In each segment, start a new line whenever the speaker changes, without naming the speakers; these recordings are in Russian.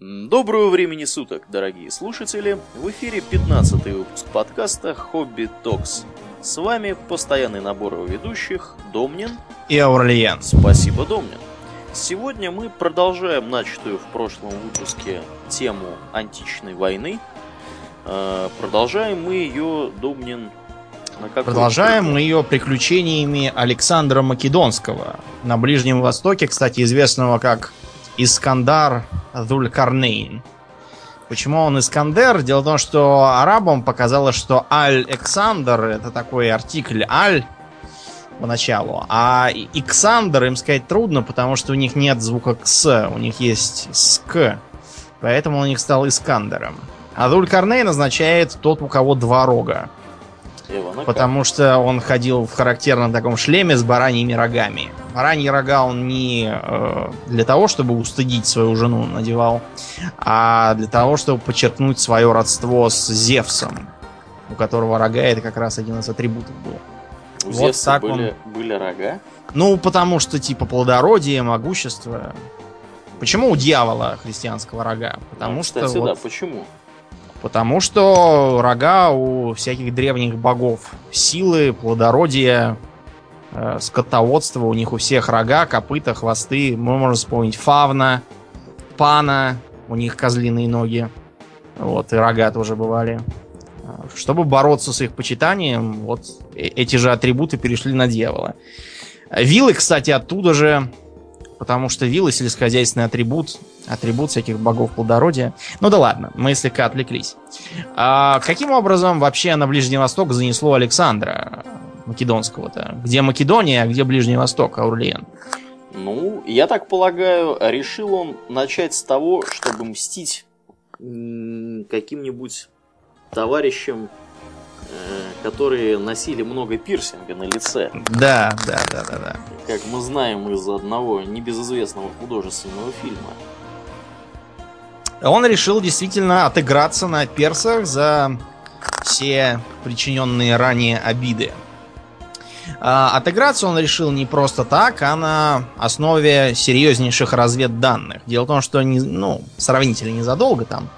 Доброго времени суток, дорогие слушатели! В эфире 15 выпуск подкаста «Хобби Токс». С вами постоянный набор ведущих Домнин
и Аурлиен.
Спасибо, Домнин. Сегодня мы продолжаем начатую в прошлом выпуске тему античной войны. Э, продолжаем мы ее, Домнин,
Продолжаем мы ее приключениями Александра Македонского на Ближнем Востоке, кстати, известного как Искандар Дулькарнейн. Почему он Искандер? Дело в том, что арабам показалось, что Аль-Эксандр это такой артикль Аль поначалу, а Иксандр им сказать трудно, потому что у них нет звука Кс, у них есть Ск, поэтому он у них стал Искандером. А Дулькарнейн означает тот, у кого два рога. Потому что он ходил в характерном таком шлеме с бараньими рогами. Бараньи рога он не э, для того, чтобы устыдить свою жену надевал, а для того, чтобы подчеркнуть свое родство с Зевсом, у которого рога это как раз один из атрибутов был.
У вот Зевса так были, он... были рога?
Ну, потому что типа плодородие, могущество. Почему у дьявола христианского рога? Потому ну,
кстати,
что.
да,
вот...
почему?
Потому что рога у всяких древних богов. Силы, плодородие, э, скотоводство. У них у всех рога, копыта, хвосты. Мы можем вспомнить фавна, пана. У них козлиные ноги. Вот, и рога тоже бывали. Чтобы бороться с их почитанием, вот э, эти же атрибуты перешли на дьявола. Вилы, кстати, оттуда же Потому что вилы сельскохозяйственный атрибут, атрибут всяких богов плодородия. Ну да ладно, мы слегка отвлеклись. А каким образом вообще на Ближний Восток занесло Александра Македонского-то? Где Македония, а где Ближний Восток, Аурлиен?
Ну, я так полагаю, решил он начать с того, чтобы мстить каким-нибудь товарищам Э, которые носили много пирсинга на лице.
Да, да, да, да, да.
Как мы знаем из одного небезызвестного художественного фильма.
Он решил действительно отыграться на персах за все причиненные ранее обиды. А, отыграться он решил не просто так, а на основе серьезнейших разведданных. Дело в том, что не, ну, сравнительно незадолго там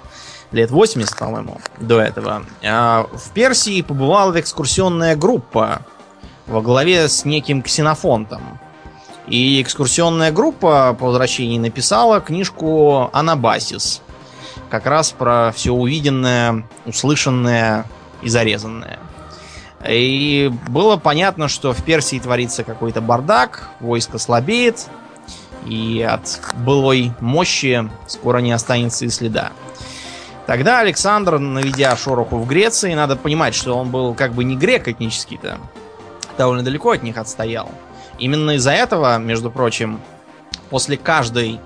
лет 80, по-моему, до этого, а, в Персии побывала экскурсионная группа во главе с неким ксенофонтом. И экскурсионная группа по возвращении написала книжку «Анабасис». Как раз про все увиденное, услышанное и зарезанное. И было понятно, что в Персии творится какой-то бардак, войско слабеет, и от былой мощи скоро не останется и следа. Тогда Александр, наведя шороху в Греции, надо понимать, что он был как бы не грек этнический-то, довольно далеко от них отстоял. Именно из-за этого, между прочим, после каждой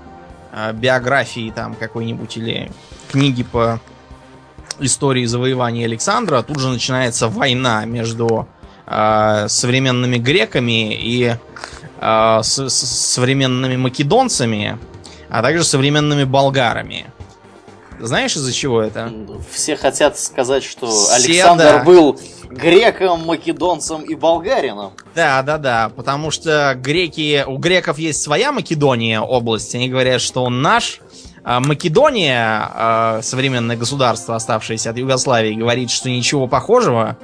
э, биографии там какой-нибудь или книги по истории завоевания Александра, тут же начинается война между э, современными греками и э, с, с современными македонцами, а также современными болгарами. Знаешь, из-за чего это?
Все хотят сказать, что Все, Александр да. был греком, македонцем и болгарином.
Да, да, да, потому что греки, у греков есть своя Македония область, они говорят, что он наш. А Македония, а, современное государство, оставшееся от Югославии, говорит, что ничего похожего.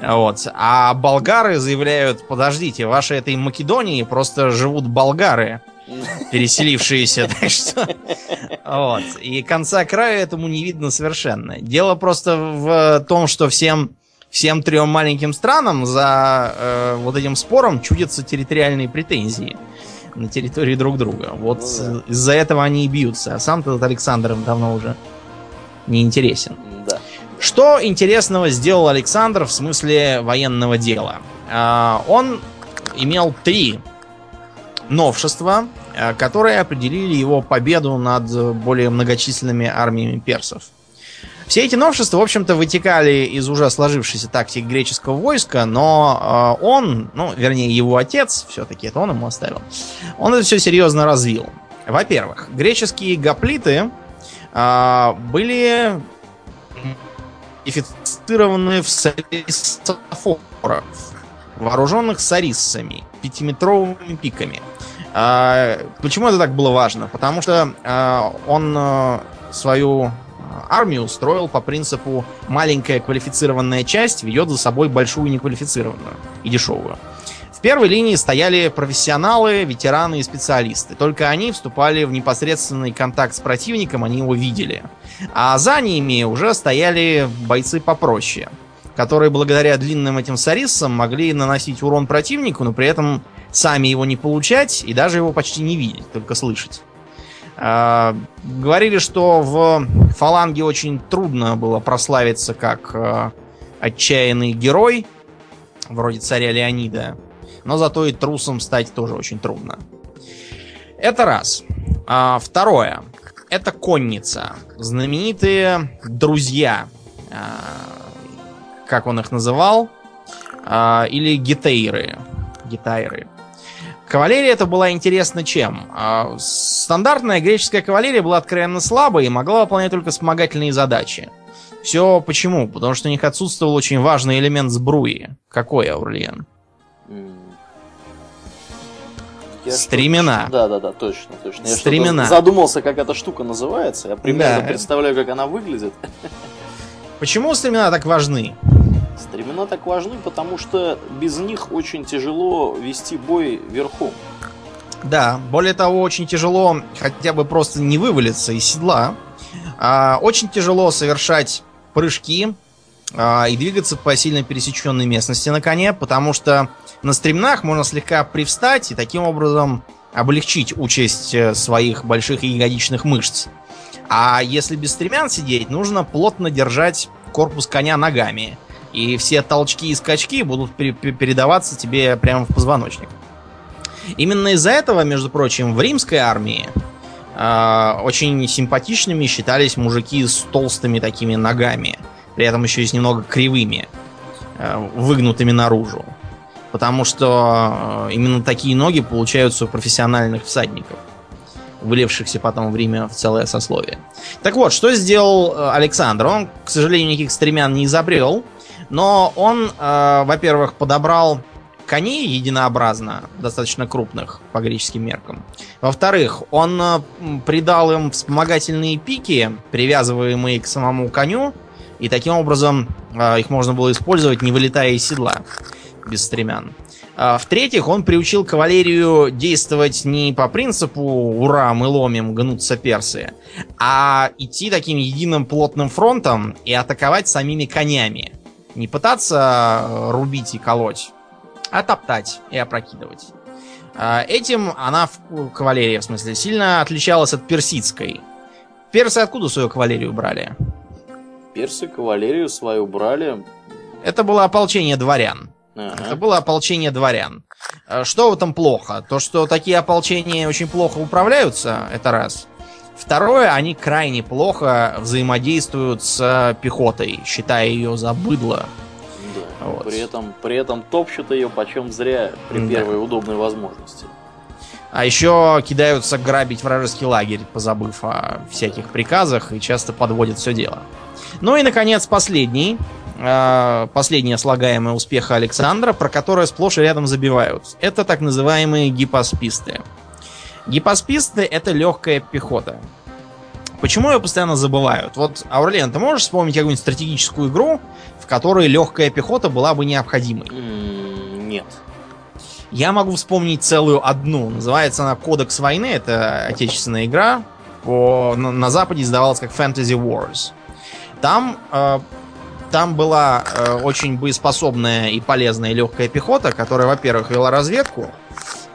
Вот. А болгары заявляют, подождите, в вашей этой Македонии просто живут болгары переселившиеся, так что... Вот. И конца края этому не видно совершенно. Дело просто в том, что всем, всем трем маленьким странам за э, вот этим спором чудятся территориальные претензии на территории друг друга. Вот ну, да. из-за этого они и бьются. А сам этот Александр им давно уже не интересен.
Да.
Что интересного сделал Александр в смысле военного дела? А, он имел три новшества, э, которые определили его победу над более многочисленными армиями персов. Все эти новшества, в общем-то, вытекали из уже сложившейся тактики греческого войска, но э, он, ну, вернее, его отец, все-таки это он ему оставил, он это все серьезно развил. Во-первых, греческие гоплиты э, были идентифицированы в сарисофорах, вооруженных сариссами, пятиметровыми пиками. А, почему это так было важно? Потому что а, он а, свою армию строил по принципу маленькая квалифицированная часть ведет за собой большую неквалифицированную и дешевую. В первой линии стояли профессионалы, ветераны и специалисты. Только они вступали в непосредственный контакт с противником, они его видели. А за ними уже стояли бойцы попроще, которые благодаря длинным этим сариссам могли наносить урон противнику, но при этом сами его не получать и даже его почти не видеть, только слышать. А, говорили, что в фаланге очень трудно было прославиться как а, отчаянный герой, вроде царя Леонида, но зато и трусом стать тоже очень трудно. Это раз. А, второе. Это конница. Знаменитые друзья. как он их называл? или гитейры. Гитайры. Кавалерия это была интересна чем? А, стандартная греческая кавалерия была откровенно слабой и могла выполнять только вспомогательные задачи. Все почему? Потому что у них отсутствовал очень важный элемент сбруи. Какой, Аурлиен? Я Стремена.
Да, да, да, точно, точно. Я
Стремена.
задумался, как эта штука называется. Я примерно да. представляю, как она выглядит.
Почему стремена так важны?
Стремена так важны, потому что без них очень тяжело вести бой верхом.
Да, более того, очень тяжело хотя бы просто не вывалиться из седла. А, очень тяжело совершать прыжки а, и двигаться по сильно пересеченной местности на коне, потому что на стремнах можно слегка привстать и таким образом облегчить участь э, своих больших ягодичных мышц. А если без стремян сидеть, нужно плотно держать корпус коня ногами и все толчки и скачки будут передаваться тебе прямо в позвоночник. Именно из-за этого, между прочим, в римской армии э, очень симпатичными считались мужики с толстыми такими ногами, при этом еще и с немного кривыми, э, выгнутыми наружу. Потому что э, именно такие ноги получаются у профессиональных всадников, вылившихся потом в Риме в целое сословие. Так вот, что сделал Александр? Он, к сожалению, никаких стремян не изобрел, но он, э, во-первых, подобрал коней единообразно, достаточно крупных по греческим меркам. Во-вторых, он э, придал им вспомогательные пики, привязываемые к самому коню, и таким образом э, их можно было использовать, не вылетая из седла, без стремян. А, в-третьих, он приучил кавалерию действовать не по принципу «Ура, мы ломим, гнутся персы», а идти таким единым плотным фронтом и атаковать самими конями. Не пытаться э, рубить и колоть, а топтать и опрокидывать. А, этим она, кавалерия в смысле, сильно отличалась от персидской. Персы откуда свою кавалерию брали?
Персы кавалерию свою брали...
Это было ополчение дворян. Ага. Это было ополчение дворян. А, что в этом плохо? То, что такие ополчения очень плохо управляются, это раз. Второе, они крайне плохо взаимодействуют с пехотой, считая ее за быдло.
Да, вот. при, этом, при этом топчут ее почем зря при да. первой удобной возможности.
А еще кидаются грабить вражеский лагерь, позабыв о всяких приказах, и часто подводят все дело. Ну и, наконец, последний. Э, последнее слагаемое успеха Александра, про которое сплошь и рядом забивают. Это так называемые гипосписты. Гипосписты это легкая пехота. Почему ее постоянно забывают? Вот, Аурлен, ты можешь вспомнить какую-нибудь стратегическую игру, в которой легкая пехота была бы необходимой?
Нет.
Я могу вспомнить целую одну. Называется она Кодекс войны. Это отечественная игра. По, на, на Западе издавалась как Fantasy Wars. Там, э, там была э, очень боеспособная и полезная легкая пехота, которая, во-первых, вела разведку,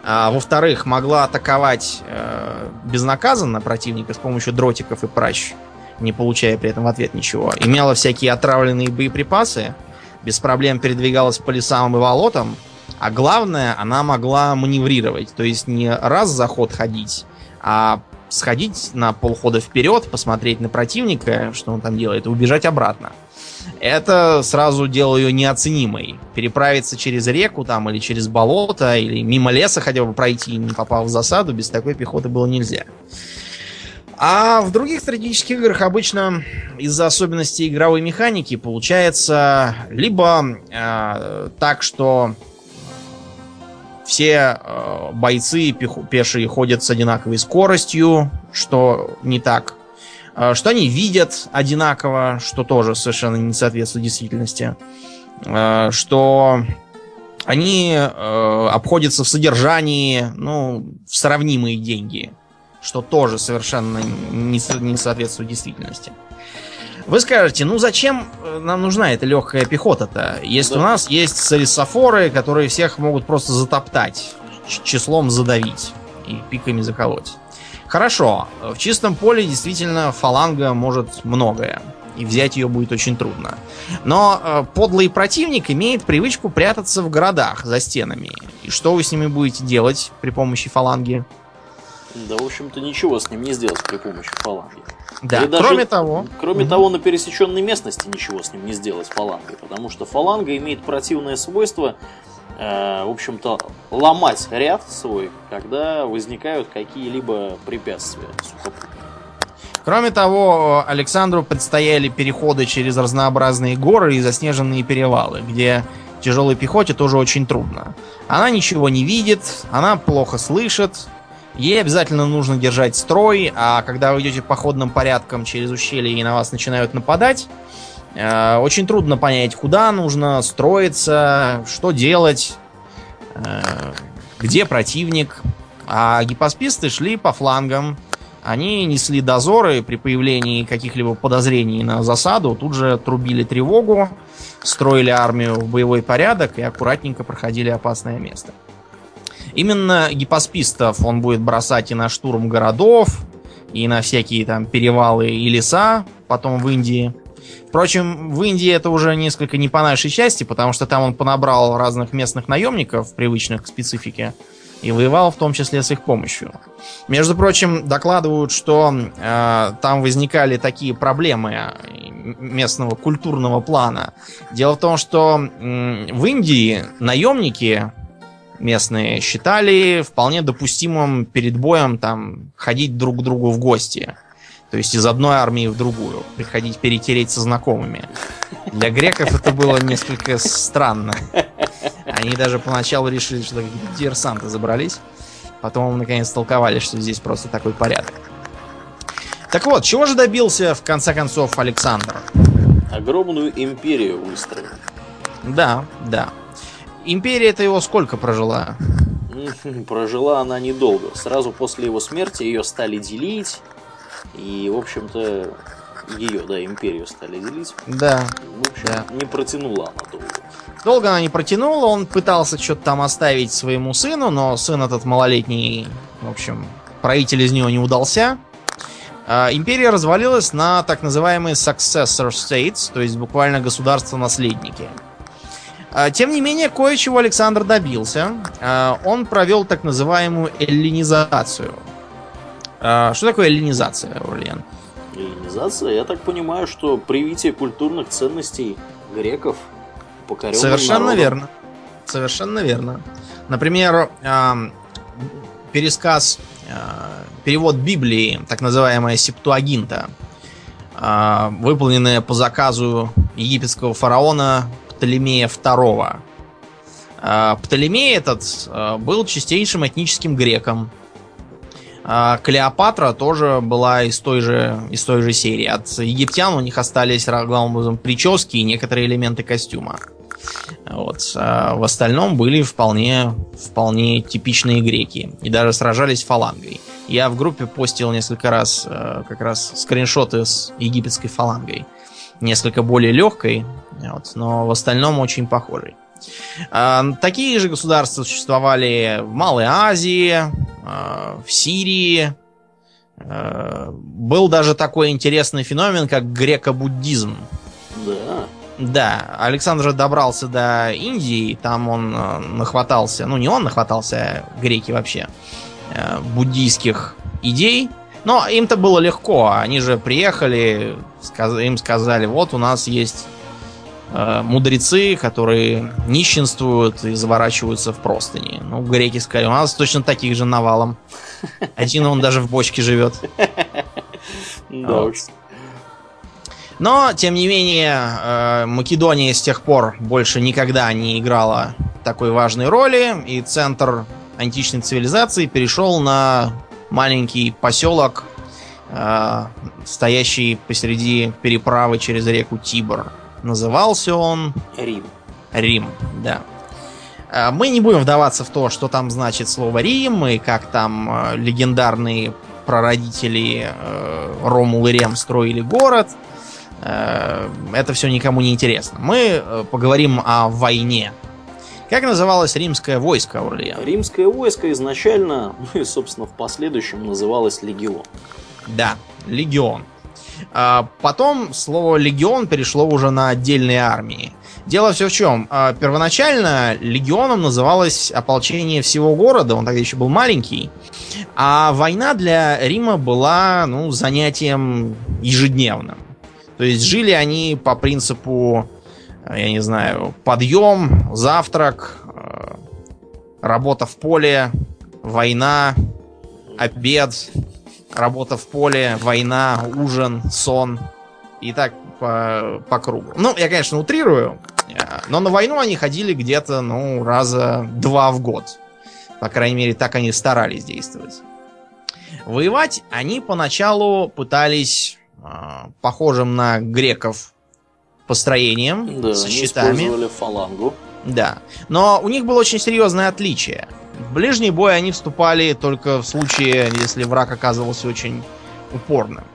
а, во-вторых, могла атаковать э, безнаказанно противника с помощью дротиков и пращ, не получая при этом в ответ ничего. Имела всякие отравленные боеприпасы, без проблем передвигалась по лесам и болотам, а главное, она могла маневрировать, то есть не раз заход ходить, а сходить на полхода вперед, посмотреть на противника, что он там делает, и убежать обратно это сразу делало ее неоценимой. Переправиться через реку там или через болото, или мимо леса хотя бы пройти, не попав в засаду, без такой пехоты было нельзя. А в других стратегических играх обычно из-за особенностей игровой механики получается либо э, так, что все э, бойцы пешие ходят с одинаковой скоростью, что не так что они видят одинаково, что тоже совершенно не соответствует действительности, э, что они э, обходятся в содержании, ну, в сравнимые деньги, что тоже совершенно не, не соответствует действительности. Вы скажете, ну зачем э, нам нужна эта легкая пехота-то, если да. у нас есть солисофоры, которые всех могут просто затоптать, числом задавить и пиками заколоть. Хорошо, в чистом поле действительно фаланга может многое, и взять ее будет очень трудно. Но э, подлый противник имеет привычку прятаться в городах за стенами. И что вы с ними будете делать при помощи фаланги?
Да, в общем-то, ничего с ним не сделать при помощи фаланги.
Да, даже, кроме того...
Кроме угу. того, на пересеченной местности ничего с ним не сделать фалангой, потому что фаланга имеет противное свойство, в общем-то, ломать ряд свой, когда возникают какие-либо препятствия.
Кроме того, Александру предстояли переходы через разнообразные горы и заснеженные перевалы, где тяжелой пехоте тоже очень трудно. Она ничего не видит, она плохо слышит, Ей обязательно нужно держать строй, а когда вы идете походным порядком через ущелье и на вас начинают нападать, э, очень трудно понять, куда нужно строиться, что делать, э, где противник. А гипосписты шли по флангам. Они несли дозоры при появлении каких-либо подозрений на засаду, тут же трубили тревогу, строили армию в боевой порядок и аккуратненько проходили опасное место. Именно гипоспистов он будет бросать и на штурм городов, и на всякие там перевалы и леса, потом в Индии. Впрочем, в Индии это уже несколько не по нашей части, потому что там он понабрал разных местных наемников, привычных к специфике, и воевал в том числе с их помощью. Между прочим, докладывают, что э, там возникали такие проблемы э, местного культурного плана. Дело в том, что э, в Индии наемники местные считали вполне допустимым перед боем там ходить друг к другу в гости. То есть из одной армии в другую. Приходить перетереть со знакомыми. Для греков это было несколько странно. Они даже поначалу решили, что какие-то диверсанты забрались. Потом наконец толковали, что здесь просто такой порядок. Так вот, чего же добился в конце концов Александр?
Огромную империю выстроил.
Да, да. Империя-то его сколько прожила?
Прожила она недолго. Сразу после его смерти ее стали делить. И, в общем-то, ее, да, империю стали делить.
Да.
В общем, да. не протянула она долго.
Долго она не протянула, он пытался что-то там оставить своему сыну, но сын этот малолетний, в общем, правитель из него не удался. А, империя развалилась на так называемые successor states, то есть буквально государства-наследники. А, тем не менее, кое-чего Александр добился. А, он провел так называемую эллинизацию. А, что такое эллинизация, Аурлиан?
Эллинизация? Я так понимаю, что привитие культурных ценностей греков покоренным
Совершенно народом. верно. Совершенно верно. Например, пересказ, перевод Библии, так называемая Септуагинта, выполненная по заказу египетского фараона Птолемея II. А, Птолемей этот а, был чистейшим этническим греком. А, Клеопатра тоже была из той же, из той же серии. От египтян у них остались, главным образом, прически и некоторые элементы костюма. Вот. А в остальном были вполне, вполне типичные греки. И даже сражались фалангой. Я в группе постил несколько раз как раз скриншоты с египетской фалангой. Несколько более легкой, вот, но в остальном очень похожий. А, такие же государства существовали в Малой Азии, а, в Сирии. А, был даже такой интересный феномен, как греко-буддизм.
Да.
Да, Александр добрался до Индии, там он нахватался, ну не он нахватался, а греки вообще, буддийских идей. Но им-то было легко, они же приехали, им сказали, вот у нас есть мудрецы, которые нищенствуют и заворачиваются в простыни. Ну, греки сказали, у нас точно таких же навалом. Один он даже в бочке живет. Но, тем не менее, э, Македония с тех пор больше никогда не играла такой важной роли, и центр античной цивилизации перешел на маленький поселок э, стоящий посреди переправы через реку Тибр. Назывался он
Рим.
Рим, да. Э, Мы не будем вдаваться в то, что там значит слово Рим, и как там э, легендарные прародители э, Ромул и Рем строили город. Это все никому не интересно. Мы поговорим о войне. Как называлось римское войско, Аурлиан?
Римское войско изначально, ну и, собственно, в последующем называлось легион.
Да, легион. А, Потом слово легион перешло уже на отдельные армии. Дело все в чем. А, Первоначально легионом называлось ополчение всего города, он тогда еще был маленький. А война для Рима была ну, занятием ежедневным. То есть жили они по принципу, я не знаю, подъем, завтрак, э, работа в поле, война, обед, работа в поле, война, ужин, сон. И так по, по кругу. Ну, я, конечно, утрирую, э, но на войну они ходили где-то, ну, раза два в год. По крайней мере, так они старались действовать. Воевать они поначалу пытались э, похожим на греков построением,
Да,
со щитами.
фалангу.
Да. Но у них было очень серьезное отличие. В ближний бой они вступали только в случае, если враг оказывался очень упорным.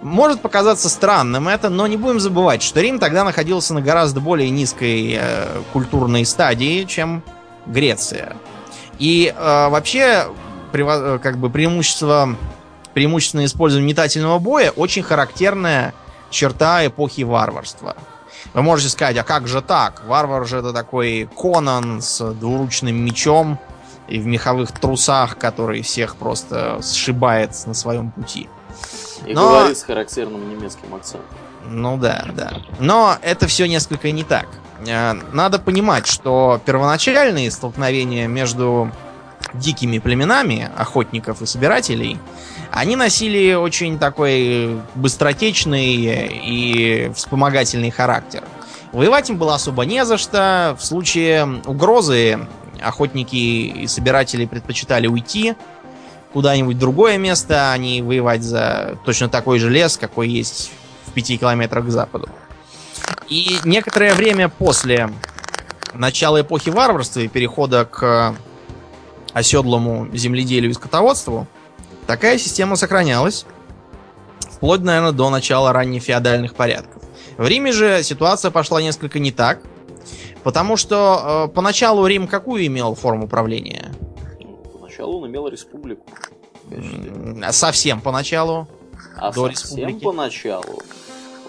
Может показаться странным это, но не будем забывать, что Рим тогда находился на гораздо более низкой э, культурной стадии, чем Греция. И э, вообще, прево- э, как бы преимущество, преимущественное использование метательного боя очень характерная черта эпохи варварства. Вы можете сказать, а как же так? Варвар же это такой Конан с двуручным мечом и в меховых трусах, который всех просто сшибает на своем пути.
И
Но-
говорит с характерным немецким акцентом.
Ну да, да. Но это все несколько не так. Э, Надо понимать, что первоначальные столкновения между дикими племенами охотников и собирателей, они носили очень такой быстротечный и вспомогательный характер. Воевать им было особо не за что. В случае угрозы охотники и собиратели предпочитали уйти куда-нибудь в другое место, а не воевать за точно такой же лес, какой есть в пяти километрах к западу. И некоторое время после начала эпохи варварства и перехода к оседлому земледелию и скотоводству, такая система сохранялась вплоть, наверное, до начала раннефеодальных порядков. В Риме же ситуация пошла несколько не так, потому что э, поначалу Рим какую имел форму правления?
Поначалу он имел республику.
Совсем поначалу.
А
до
совсем
республики.
поначалу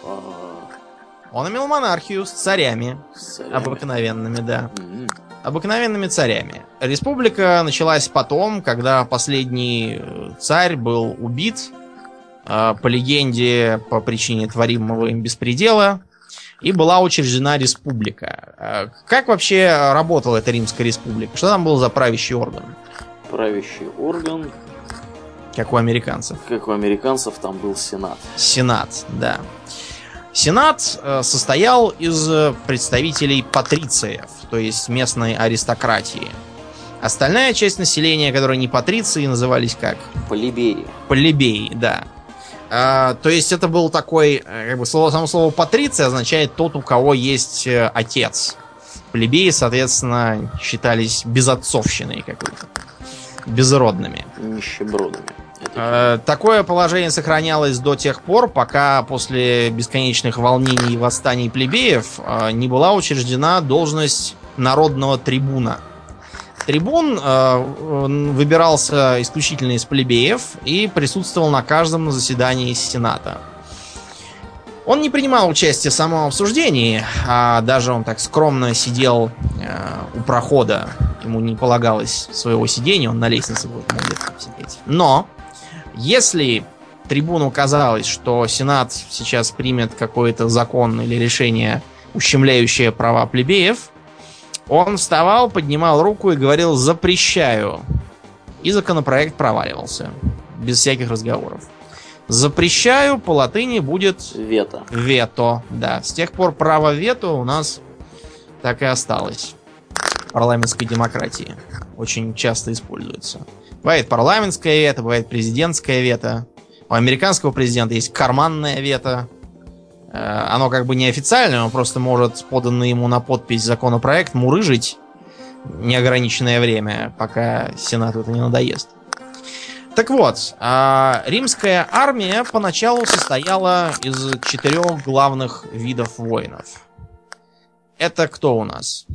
а,
Он имел монархию с царями,
с царями.
обыкновенными, да.
М,
обыкновенными царями. Республика началась потом, когда последний э, царь был убит э, по легенде по причине творимого им беспредела и была учреждена республика. Э, Как вообще работала эта Римская республика? Что там был за правящий орган,
Правящий орган,
как у американцев?
как у американцев, там был сенат.
Сенат, да. Сенат э, состоял из представителей патрициев, то есть местной аристократии. Остальная часть населения, которая не патриции, назывались как?
Плебеи.
Плебеи, да. А, то есть это был такой, э, как бы слово, само слово патриция означает тот, у кого есть э, отец. Плебеи, соответственно, считались безотцовщиной какой-то. Безродными.
Нищебродами.
Э, Такое положение сохранялось до тех пор, пока после бесконечных волнений и восстаний плебеев э, не была учреждена должность народного трибуна. Трибун э, выбирался исключительно из плебеев и присутствовал на каждом заседании Сената. Он не принимал участия в самом обсуждении, а даже он так скромно сидел э, у прохода. Ему не полагалось своего сидения, он на лестнице будет сидеть. Но если трибуну казалось, что Сенат сейчас примет какой-то закон или решение, ущемляющее права плебеев, он вставал, поднимал руку и говорил «запрещаю». И законопроект проваливался. Без всяких разговоров. Запрещаю по латыни будет
вето.
вето. Да, с тех пор право вето у нас так и осталось. Парламентской демократии. Очень часто используется. Бывает парламентское вето, бывает президентское вето. У американского президента есть карманное вето. Э, оно как бы неофициальное, он просто может поданный ему на подпись законопроект мурыжить неограниченное время, пока Сенату это не надоест. Так вот, а, римская армия поначалу состояла из четырех главных видов воинов. Это кто у нас?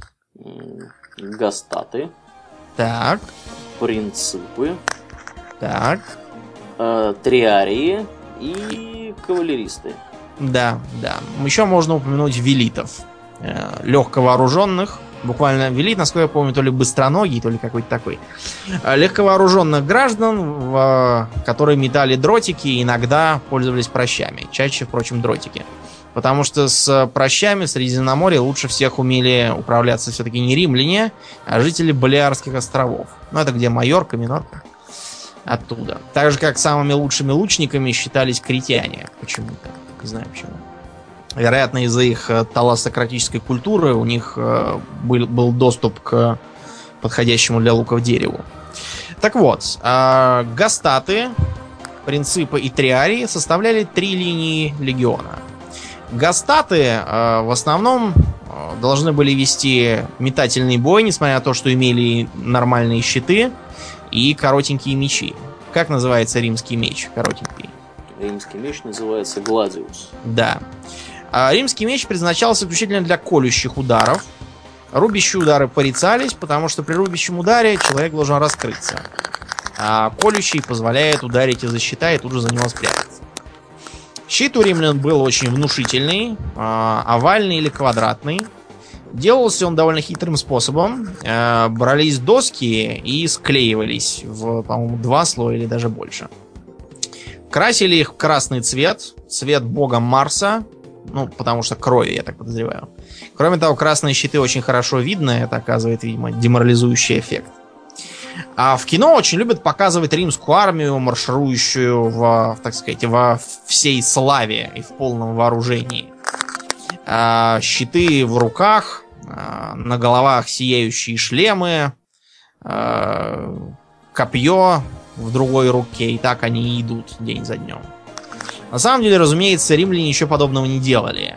Гастаты.
Так.
Принципы.
Так.
Э, триарии и кавалеристы.
Да, да. Еще можно упомянуть велитов. Э, легковооруженных. Буквально велит, насколько я помню, то ли быстроногий, то ли какой-то такой. Э, легковооруженных граждан, в, которые метали дротики иногда пользовались прощами. Чаще, впрочем, дротики. Потому что с прощами в Средиземноморье лучше всех умели управляться все-таки не римляне, а жители Балиарских островов. Ну, это где Майорка, Минорка. Оттуда. Так же, как самыми лучшими лучниками считались критяне. Почему-то. Не знаю почему. Вероятно, из-за их э, таласократической культуры у них э, был, был доступ к подходящему для луков дереву. Так вот, э, гастаты, принципы и триарии составляли три линии легиона. Гастаты в основном должны были вести метательный бой, несмотря на то, что имели нормальные щиты и коротенькие мечи. Как называется римский меч коротенький?
Римский меч называется Гладиус.
Да. А римский меч предназначался исключительно для колющих ударов. Рубящие удары порицались, потому что при рубящем ударе человек должен раскрыться. А колющий позволяет ударить из-за и тут же за него спрятаться. Щит у римлян был очень внушительный, а, овальный или квадратный. Делался он довольно хитрым способом. Э, брались доски и склеивались в, по-моему, два слоя или даже больше. Красили их в красный цвет, цвет бога Марса, ну, потому что крови, я так подозреваю. Кроме того, красные щиты очень хорошо видно, это оказывает, видимо, деморализующий эффект. А в кино очень любят показывать римскую армию, марширующую в, так сказать, во всей славе и в полном вооружении. А, щиты в руках, а, на головах сияющие шлемы, а, копье в другой руке, и так они идут день за днем. На самом деле, разумеется, римляне еще подобного не делали.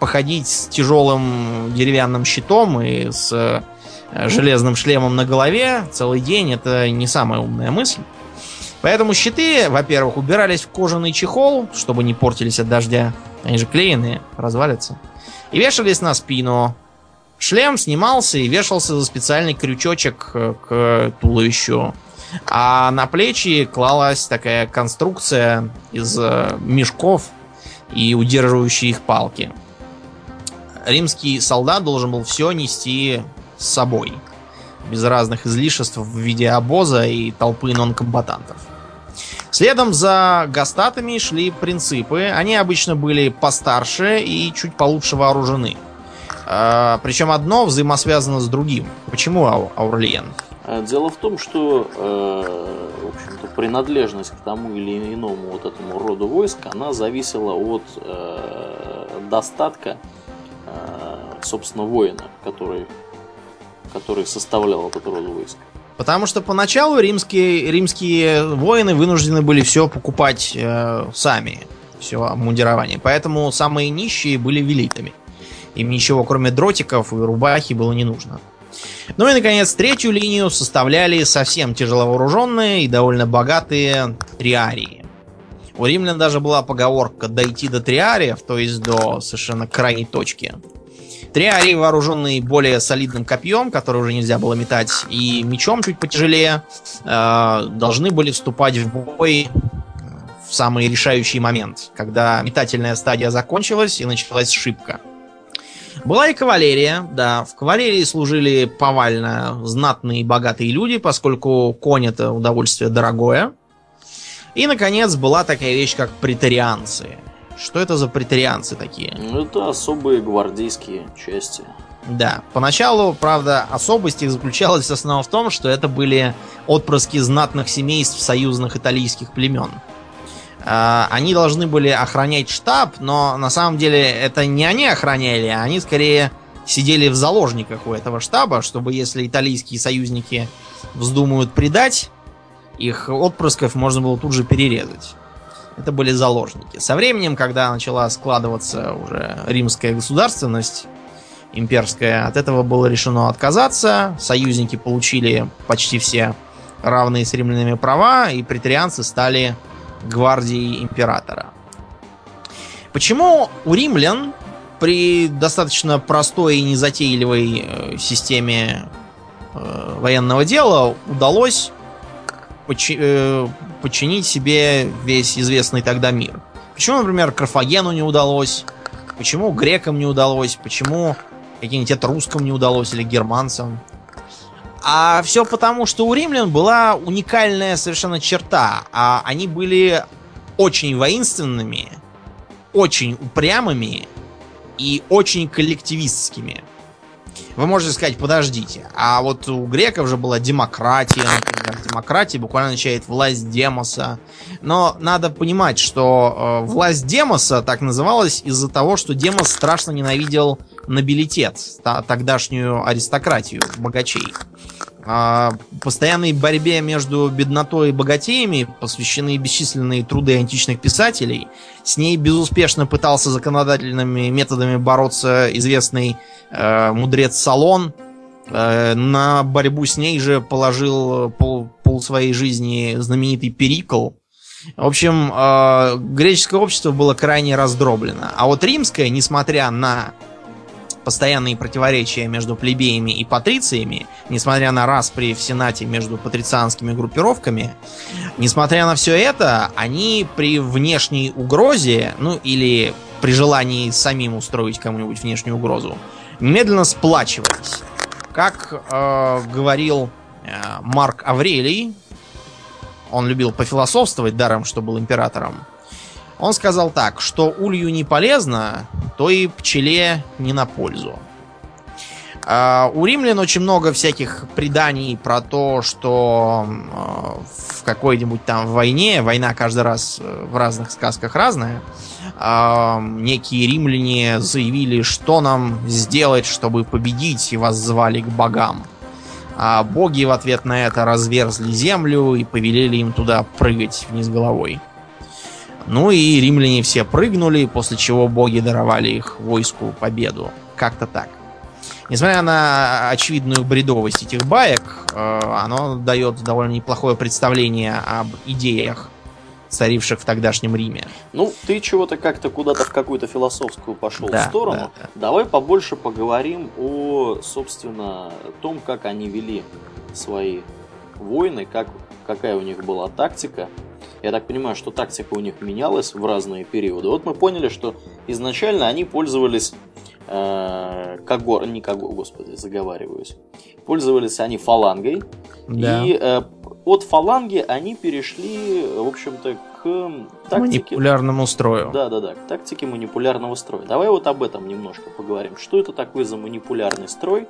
Походить с тяжелым деревянным щитом и с железным шлемом на голове целый день это не самая умная мысль. Поэтому щиты, во-первых, убирались в кожаный чехол, чтобы не портились от дождя. Они же клееные, развалятся и вешались на спину. Шлем снимался и вешался за специальный крючочек э, к туловищу. А на плечи клалась такая конструкция из э, мешков и удерживающие их палки. Римский солдат должен был все нести с собой. Без разных излишеств в виде обоза и толпы нонкомбатантов. Следом за гастатами шли принципы. Они обычно были постарше и чуть получше вооружены. А, причем одно взаимосвязано с другим. Почему Ау Аурлиен?
А, дело в том, что э, в общем-то, принадлежность к тому или иному вот этому роду войск, она зависела от э, достатка, э, собственно, воина, который, который составлял этот род войск.
Потому что поначалу римские, римские воины вынуждены были все покупать э, сами, все обмундирование. Поэтому самые нищие были велитами. Им ничего, кроме дротиков и рубахи, было не нужно. Ну и, наконец, третью линию составляли совсем тяжеловооруженные и довольно богатые триарии. У римлян даже была поговорка «дойти до триариев», то есть до совершенно крайней точки. Триари, вооруженные более солидным копьем, которое уже нельзя было метать, и мечом чуть потяжелее, э, должны были вступать в бой в самый решающий момент, когда метательная стадия закончилась и началась шибка. Была и кавалерия, да. В кавалерии служили повально знатные и богатые люди, поскольку конь это удовольствие дорогое. И, наконец, была такая вещь, как претарианцы. Что это за претарианцы такие?
Ну, это особые гвардейские части.
Да. Поначалу, правда, особость их заключалась в основном в том, что это были отпрыски знатных семейств союзных итальянских племен. А, они должны были охранять штаб, но на самом деле это не они охраняли, а они скорее сидели в заложниках у этого штаба, чтобы если итальянские союзники вздумают предать, их отпрысков можно было тут же перерезать. Это были заложники. Со временем, когда начала складываться уже римская государственность, имперская, от этого было решено отказаться. Союзники получили почти все равные с римлянами права, и претарианцы стали гвардией императора. Почему у римлян при достаточно простой и незатейливой э, системе э, военного дела удалось э, подчинить себе весь известный тогда мир? Почему, например, Карфагену не удалось? Почему грекам не удалось? Почему каким-нибудь этрускам не удалось или германцам? А все потому, что у римлян была уникальная совершенно черта. А они были очень воинственными, очень упрямыми и очень коллективистскими. Вы можете сказать, подождите, а вот у греков же была демократия, например. Демократия буквально означает власть демоса. Но надо понимать, что э, власть демоса так называлась из-за того, что демос страшно ненавидел нобилитет, тогдашнюю аристократию богачей. А, постоянной борьбе между беднотой и богатеями посвящены бесчисленные труды античных писателей. С ней безуспешно пытался законодательными методами бороться известный э, мудрец Салон. Э, на борьбу с ней же положил пол, пол своей жизни знаменитый Перикл. В общем, э, греческое общество было крайне раздроблено. А вот римское, несмотря на постоянные противоречия между плебеями и патрициями, несмотря на распри в Сенате между патрицианскими группировками, несмотря на все это, они при внешней угрозе, ну или при желании самим устроить кому-нибудь внешнюю угрозу, немедленно сплачивались. Как э, говорил э, Марк Аврелий, он любил пофилософствовать даром, что был императором, он сказал так, что улью не полезно, то и пчеле не на пользу. Uh, у римлян очень много всяких преданий про то, что uh, в какой-нибудь там войне, война каждый раз э, в разных сказках разная, uh, некие римляне заявили, что нам сделать, чтобы победить, и вас звали к богам. А боги в ответ на это разверзли землю и повелели им туда прыгать вниз головой. Ну и римляне все прыгнули, после чего боги даровали их войску победу. Как-то так. Несмотря на очевидную бредовость этих баек, э, оно дает довольно неплохое представление об идеях, царивших в тогдашнем Риме.
Ну, ты чего-то как-то куда-то в какую-то философскую пошел да, сторону. Да, да. Давай побольше поговорим о, собственно, том, как они вели свои войны, как, какая у них была тактика. Я так понимаю, что тактика у них менялась в разные периоды. Вот мы поняли, что изначально они пользовались э, когор, не когор, господи, заговариваюсь. Пользовались они фалангой. Да. И э, от фаланги они перешли, в общем-то, к
тактике... Манипулярному строю.
Да, да, да, к тактике манипулярного строя. Давай вот об этом немножко поговорим. Что это такое за манипулярный строй?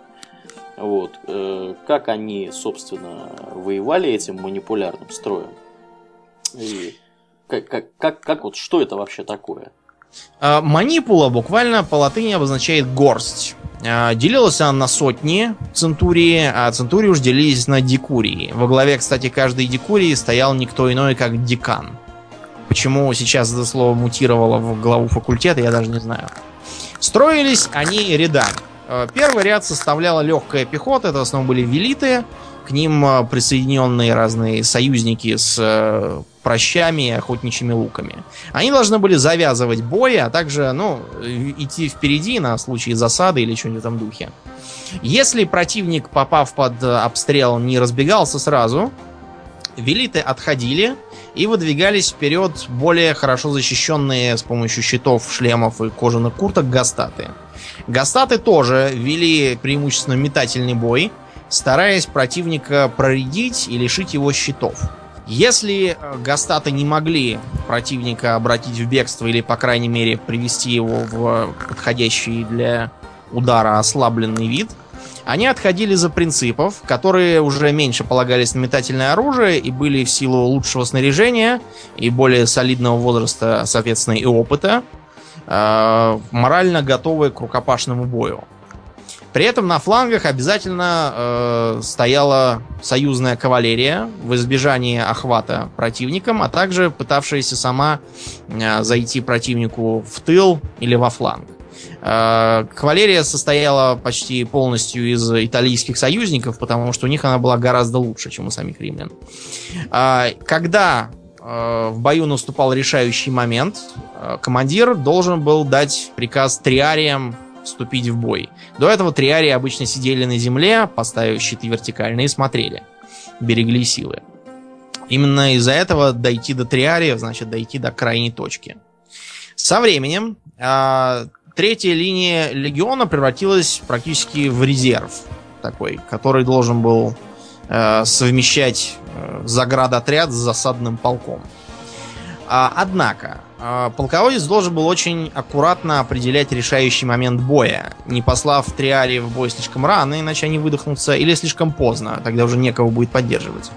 Вот, э, как они, собственно, воевали этим манипулярным строем? И как, как, как, как вот, что это вообще такое?
А, манипула буквально по латыни обозначает горсть. А, делилась она на сотни центурии, а центурии уж делились на декурии. Во главе, кстати, каждой декурии стоял никто иной, как декан. Почему сейчас это слово мутировало в главу факультета, я даже не знаю. Строились они рядами. А, первый ряд составляла легкая пехота, это в основном были велиты, к ним присоединенные разные союзники с э, прощами и охотничьими луками. Они должны были завязывать бои, а также, ну, идти впереди на случай засады или что-нибудь в этом духе. Если противник, попав под обстрел, не разбегался сразу, велиты отходили и выдвигались вперед более хорошо защищенные с помощью щитов, шлемов и кожаных курток гастаты. Гастаты тоже вели преимущественно метательный бой, стараясь противника проредить и лишить его щитов. Если э, гастаты не могли противника обратить в бегство или, по крайней мере, привести его в подходящий для удара ослабленный вид, они отходили за принципов, которые уже меньше полагались на метательное оружие и были в силу лучшего снаряжения и более солидного возраста, соответственно, и опыта, э, морально готовы к рукопашному бою. При этом на флангах обязательно э, стояла союзная кавалерия в избежании охвата противником, а также пытавшаяся сама э, зайти противнику в тыл или во фланг. Э, кавалерия состояла почти полностью из итальянских союзников, потому что у них она была гораздо лучше, чем у самих римлян. Э, когда э, в бою наступал решающий момент, командир должен был дать приказ триариям вступить в бой. До этого триарии обычно сидели на земле, поставив щиты вертикально и смотрели. Берегли силы. Именно из-за этого дойти до триариев, значит дойти до крайней точки. Со временем э, третья линия легиона превратилась практически в резерв такой, который должен был э, совмещать э, заградотряд с засадным полком. А, однако, полководец должен был очень аккуратно определять решающий момент боя, не послав триари в бой слишком рано, иначе они выдохнутся, или слишком поздно, тогда уже некого будет поддерживать.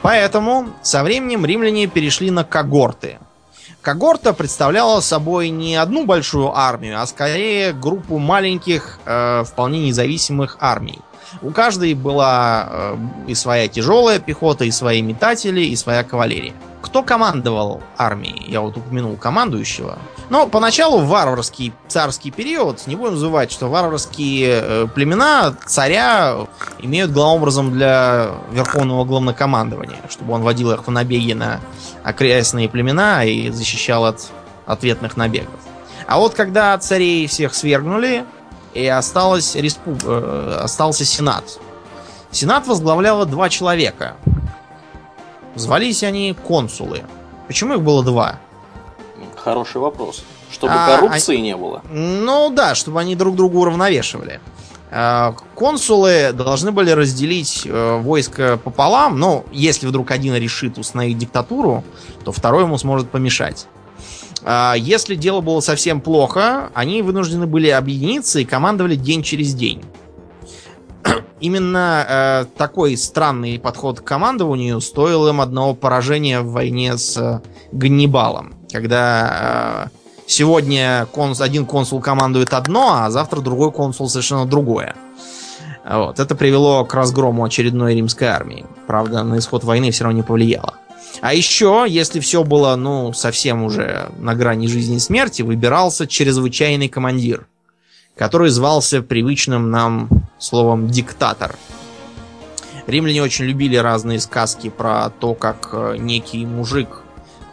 Поэтому со временем римляне перешли на когорты. Когорта представляла собой не одну большую армию, а скорее группу маленьких, э, вполне независимых армий. У каждой была э, и своя тяжелая пехота, и свои метатели, и своя кавалерия. Кто командовал армией? Я вот упомянул командующего. Но поначалу варварский царский период, не будем забывать, что варварские э, племена царя имеют главным образом для верховного главнокомандования, чтобы он водил их в набеги на окрестные племена и защищал от ответных набегов. А вот когда царей всех свергнули, и осталось респуб... Э, остался Сенат. Сенат возглавляло два человека. Звались они консулы. Почему их было два?
Хороший вопрос. Чтобы а, коррупции они... не было.
Ну да, чтобы они друг другу уравновешивали. А, консулы должны были разделить э, войско пополам, но если вдруг один решит установить диктатуру, то второй ему сможет помешать. А, если дело было совсем плохо, они вынуждены были объединиться и командовали день через день. Именно э, такой странный подход к командованию стоил им одного поражения в войне с э, Ганнибалом. Когда э, сегодня конс, один консул командует одно, а завтра другой консул совершенно другое. Вот. Это привело к разгрому очередной римской армии. Правда, на исход войны все равно не повлияло. А еще, если все было, ну, совсем уже на грани жизни и смерти, выбирался чрезвычайный командир, который звался привычным нам словом «диктатор». Римляне очень любили разные сказки про то, как э, некий мужик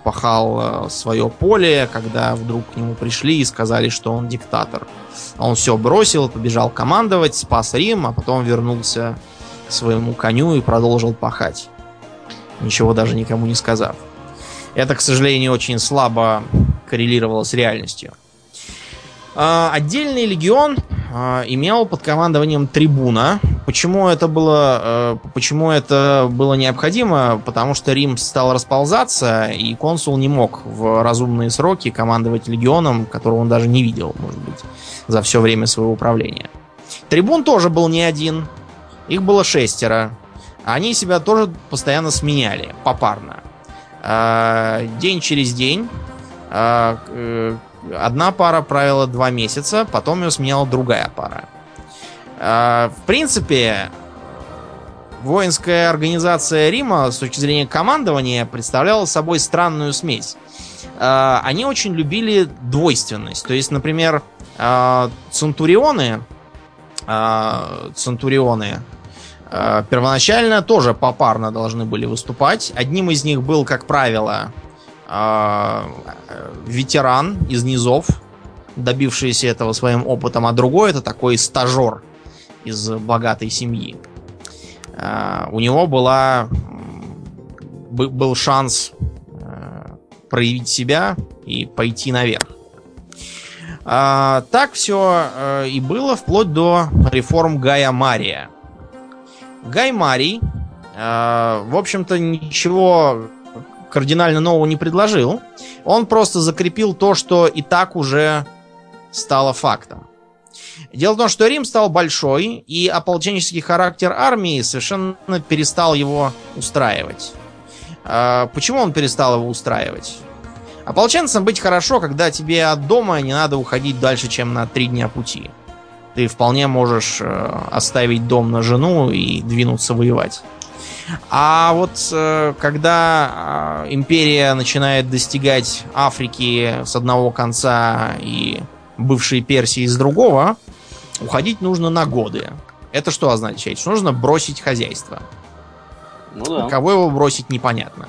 пахал э, свое поле, когда вдруг к нему пришли и сказали, что он диктатор. Он все бросил, побежал командовать, спас Рим, а потом вернулся к своему коню и продолжил пахать ничего даже никому не сказав. Это, к сожалению, очень слабо коррелировало с реальностью. А, отдельный легион а, имел под командованием трибуна. Почему это было, э, почему это было необходимо? Потому что Рим стал расползаться, и консул не мог в разумные сроки командовать легионом, которого он даже не видел, может быть, за все время своего управления. Трибун тоже был не один. Их было шестеро. Они себя тоже постоянно сменяли, попарно. А, день через день а, э, одна пара правила два месяца, потом ее сменяла другая пара. В принципе, воинская организация Рима с точки зрения командования представляла собой странную смесь. Они очень любили двойственность. То есть, например, центурионы, центурионы Э, первоначально тоже попарно должны были выступать. Одним из них был, как правило, э, ветеран из низов, добившийся этого своим опытом, а другой это такой стажер из богатой семьи. Э, у него была был шанс проявить себя и пойти наверх. Так все и было вплоть до реформ Гая Мария, Гай Марий, э, в общем-то, ничего кардинально нового не предложил. Он просто закрепил то, что и так уже стало фактом. Дело в том, что Рим стал большой, и ополченческий характер армии совершенно перестал его устраивать. Э, почему он перестал его устраивать? Ополченцам быть хорошо, когда тебе от дома не надо уходить дальше, чем на три дня пути. Ты вполне можешь э, оставить дом на жену и двинуться воевать. А вот э, когда э, империя начинает достигать Африки с одного конца и бывшей Персии с другого, уходить нужно на годы. Это что означает? Что нужно бросить хозяйство.
Ну да.
Кого его бросить, непонятно.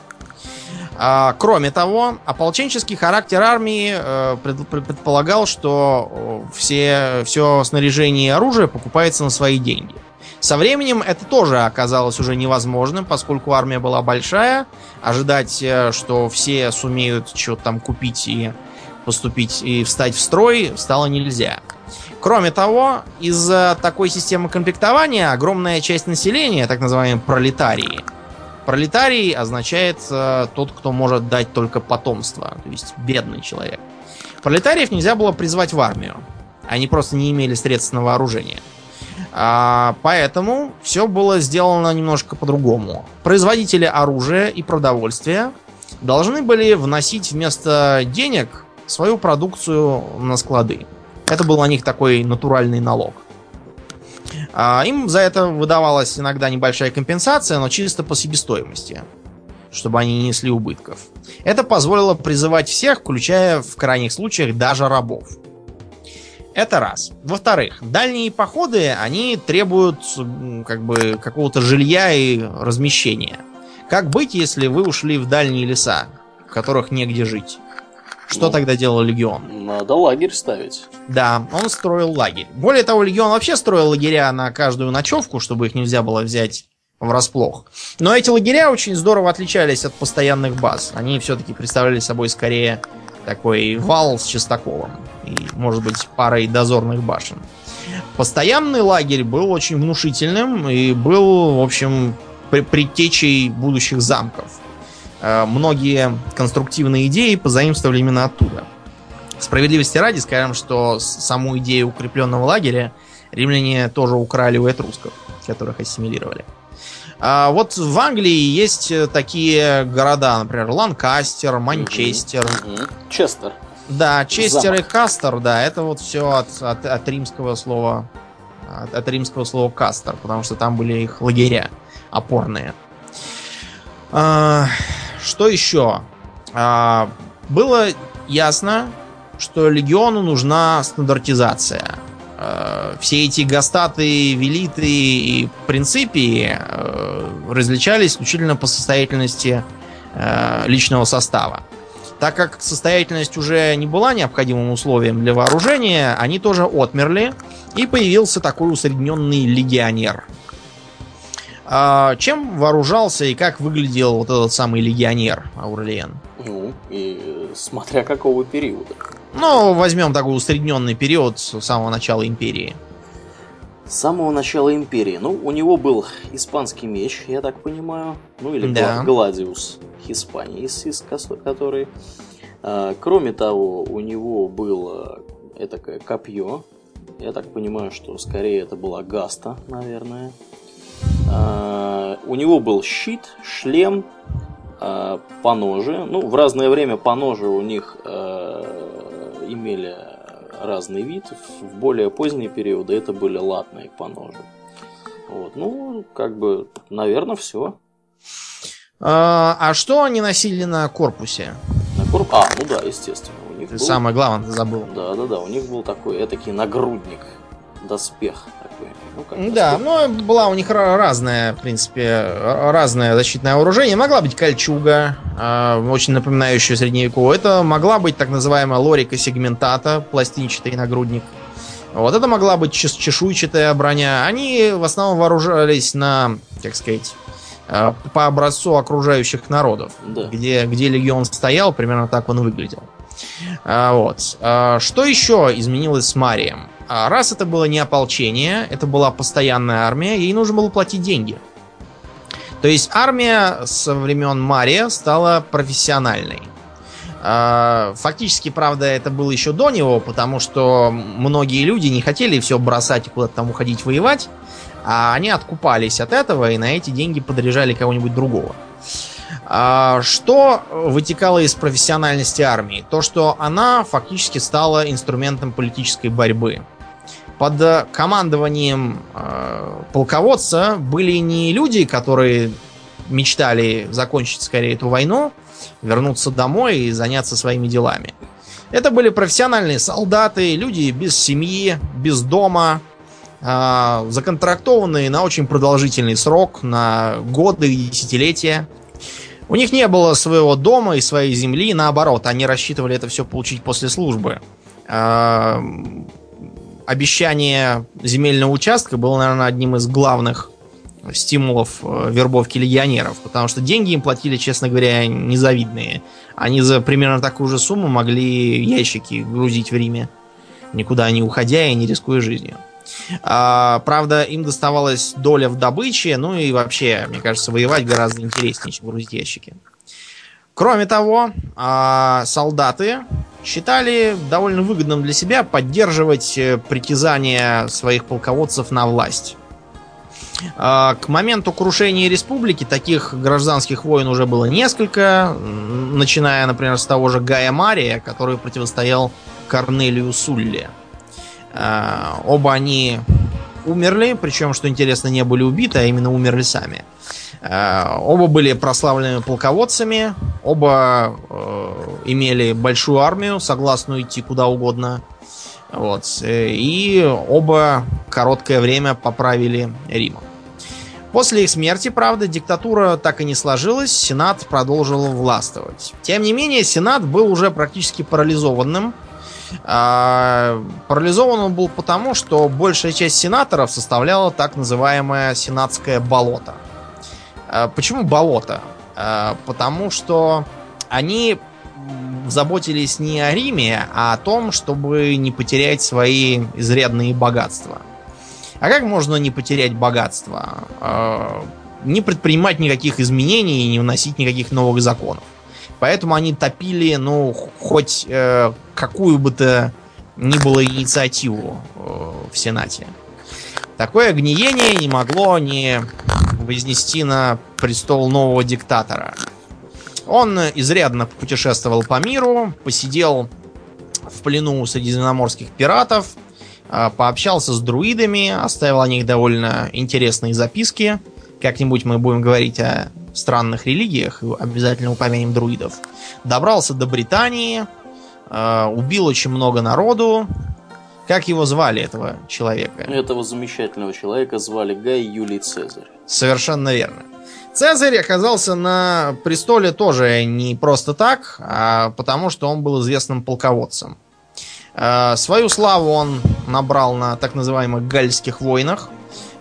А, кроме того, ополченческий характер армии э, пред- пред- предполагал, что все, все снаряжение и оружие покупается на свои деньги. Со временем это тоже оказалось уже невозможным, поскольку армия была большая. Ожидать, э, что все сумеют что-то там купить и поступить и встать в строй, стало нельзя. Кроме того, из-за такой системы комплектования огромная часть населения, так называемые пролетарии, пролетарий означает э, тот, кто может дать только потомство, то есть бедный человек. Пролетариев нельзя было призвать в армию. Они просто не имели средств на вооружение. А, поэтому все было сделано немножко по-другому. Производители оружия и продовольствия должны были вносить вместо денег свою продукцию на склады. Это был на них такой натуральный налог. А, им за это выдавалась иногда небольшая компенсация, но чисто по себестоимости, чтобы они не несли убытков. Это позволило призывать всех, включая в крайних случаях даже рабов. Это раз. Во-вторых, дальние походы, они требуют как бы какого-то жилья и размещения. Как быть, если вы ушли в дальние леса, в которых негде жить? Что
Ну.
тогда делал легион?
Надо лагерь ставить.
Да, он строил лагерь. Более того, легион вообще строил лагеря на каждую ночевку, чтобы их нельзя было взять врасплох. Но эти лагеря очень здорово отличались от постоянных баз. Они все-таки представляли собой скорее такой вал с частоколом и, может быть, парой дозорных башен. Постоянный лагерь был очень внушительным и был, в общем, предтечей будущих замков. Э, Многие конструктивные идеи позаимствовали именно оттуда. Справедливости ради скажем, что саму идею укрепленного лагеря римляне тоже украли у этрусков, которых ассимилировали. А вот в Англии есть такие города, например, Ланкастер, Манчестер.
Честер.
Да, Честер
Замок.
и Кастер, да, это вот все от, от, от римского слова от, от римского слова кастер, потому что там были их лагеря опорные. А, что еще? А, было ясно, что легиону нужна стандартизация. А, все эти гастаты, велиты и принципии э, различались исключительно по состоятельности э, личного состава. Так как состоятельность уже не была необходимым условием для вооружения, они тоже отмерли, и появился такой усредненный легионер. А, чем вооружался и как выглядел вот этот самый легионер Аурлиен?
Ну, и смотря какого периода.
Ну, возьмем такой усредненный период с самого начала империи.
С самого начала империи. Ну, у него был испанский меч, я так понимаю. Ну, или
Да.
Гла- Гладиус Хиспанис, из который. А, кроме того, у него было этакое копье. Я так понимаю, что скорее это была Гаста, наверное. А, у него был щит, шлем, а, поножи. Ну, в разное время поножи у них а, имели разный вид. В более поздние периоды это были латные поножи. Вот. Ну, как бы, наверное, все.
А, а что они носили на корпусе?
На корп... А, ну да, естественно. У них
Ты
был...
самое главное ты забыл.
Да, да, да. У них был такой этакий нагрудник. Доспех. Ну, как
Да, но была у них ра- разная, в принципе, ра- разное защитное вооружение. Могла быть кольчуга, э, очень напоминающая средневековую. Это могла быть так называемая лорика сегментата, пластинчатый нагрудник. Вот это могла быть чешуйчатая броня. Они в основном вооружались на, как сказать, э, по образцу окружающих народов.
Да.
Где, где легион стоял, примерно так он выглядел. А, вот. А, что еще изменилось с Марием? А, раз это было не ополчение, это была постоянная армия, ей нужно было платить деньги. То есть армия со времен Мария стала профессиональной. А, Фактически, правда, это было еще до него, потому что многие люди не хотели все бросать и куда-то там уходить воевать, а они откупались от этого и на эти деньги подряжали кого-нибудь другого. А, Что вытекало из профессиональности армии? То, что она фактически стала инструментом политической борьбы. Под командованием э, полководца были не люди, которые мечтали закончить скорее эту войну, вернуться домой и заняться своими делами. Это были профессиональные солдаты, люди без семьи, без дома, э, законтрактованные на очень продолжительный срок, на годы и десятилетия. У них не было своего дома и своей земли, наоборот, они рассчитывали это все получить после службы. Э, обещание земельного участка было, наверное, одним из главных стимулов э, вербовки легионеров, потому что деньги им платили, честно говоря, незавидные. Они за примерно такую же сумму могли ящики грузить в Риме, никуда не уходя и не рискуя жизнью. А, правда, им доставалась доля в добыче, ну и вообще, мне кажется, воевать гораздо интереснее, чем грузить ящики. Кроме того, а, солдаты считали довольно выгодным для себя поддерживать э, притязания своих полководцев на власть. А, к моменту крушения республики таких гражданских войн уже было несколько, начиная, например, с того же Гая Мария, который противостоял Корнелию Сулле. А, оба они умерли, причем, что интересно, не были убиты, а именно умерли сами. А, оба были прославленными полководцами, оба э, имели большую армию, согласную идти куда угодно. Вот. И оба короткое время поправили Рим. После их смерти, правда, диктатура так и не сложилась, Сенат продолжил властвовать. Тем не менее, Сенат был уже практически парализованным. А, парализован он был потому, что большая часть сенаторов составляла так называемое сенатское болото. А, почему болото? А, потому что они заботились не о Риме, а о том, чтобы не потерять свои изрядные богатства. А как можно не потерять богатство? А, не предпринимать никаких изменений и не вносить никаких новых законов. Поэтому они топили, ну, хоть э, какую бы то ни было инициативу э, в Сенате. Такое гниение не могло не вознести на престол нового диктатора. Он изрядно путешествовал по миру, посидел в плену средиземноморских пиратов, а, пообщался с друидами, оставил о них довольно интересные записки. Как-нибудь мы будем говорить о странных религиях, обязательно упомянем друидов. Добрался до Британии, а, убил очень много народу. Как его звали, этого человека?
Этого замечательного человека звали Гай Юлий Цезарь.
Совершенно верно. Цезарь оказался на престоле тоже не просто так, а потому что он был известным полководцем. Э, свою славу он набрал на так называемых гальских войнах.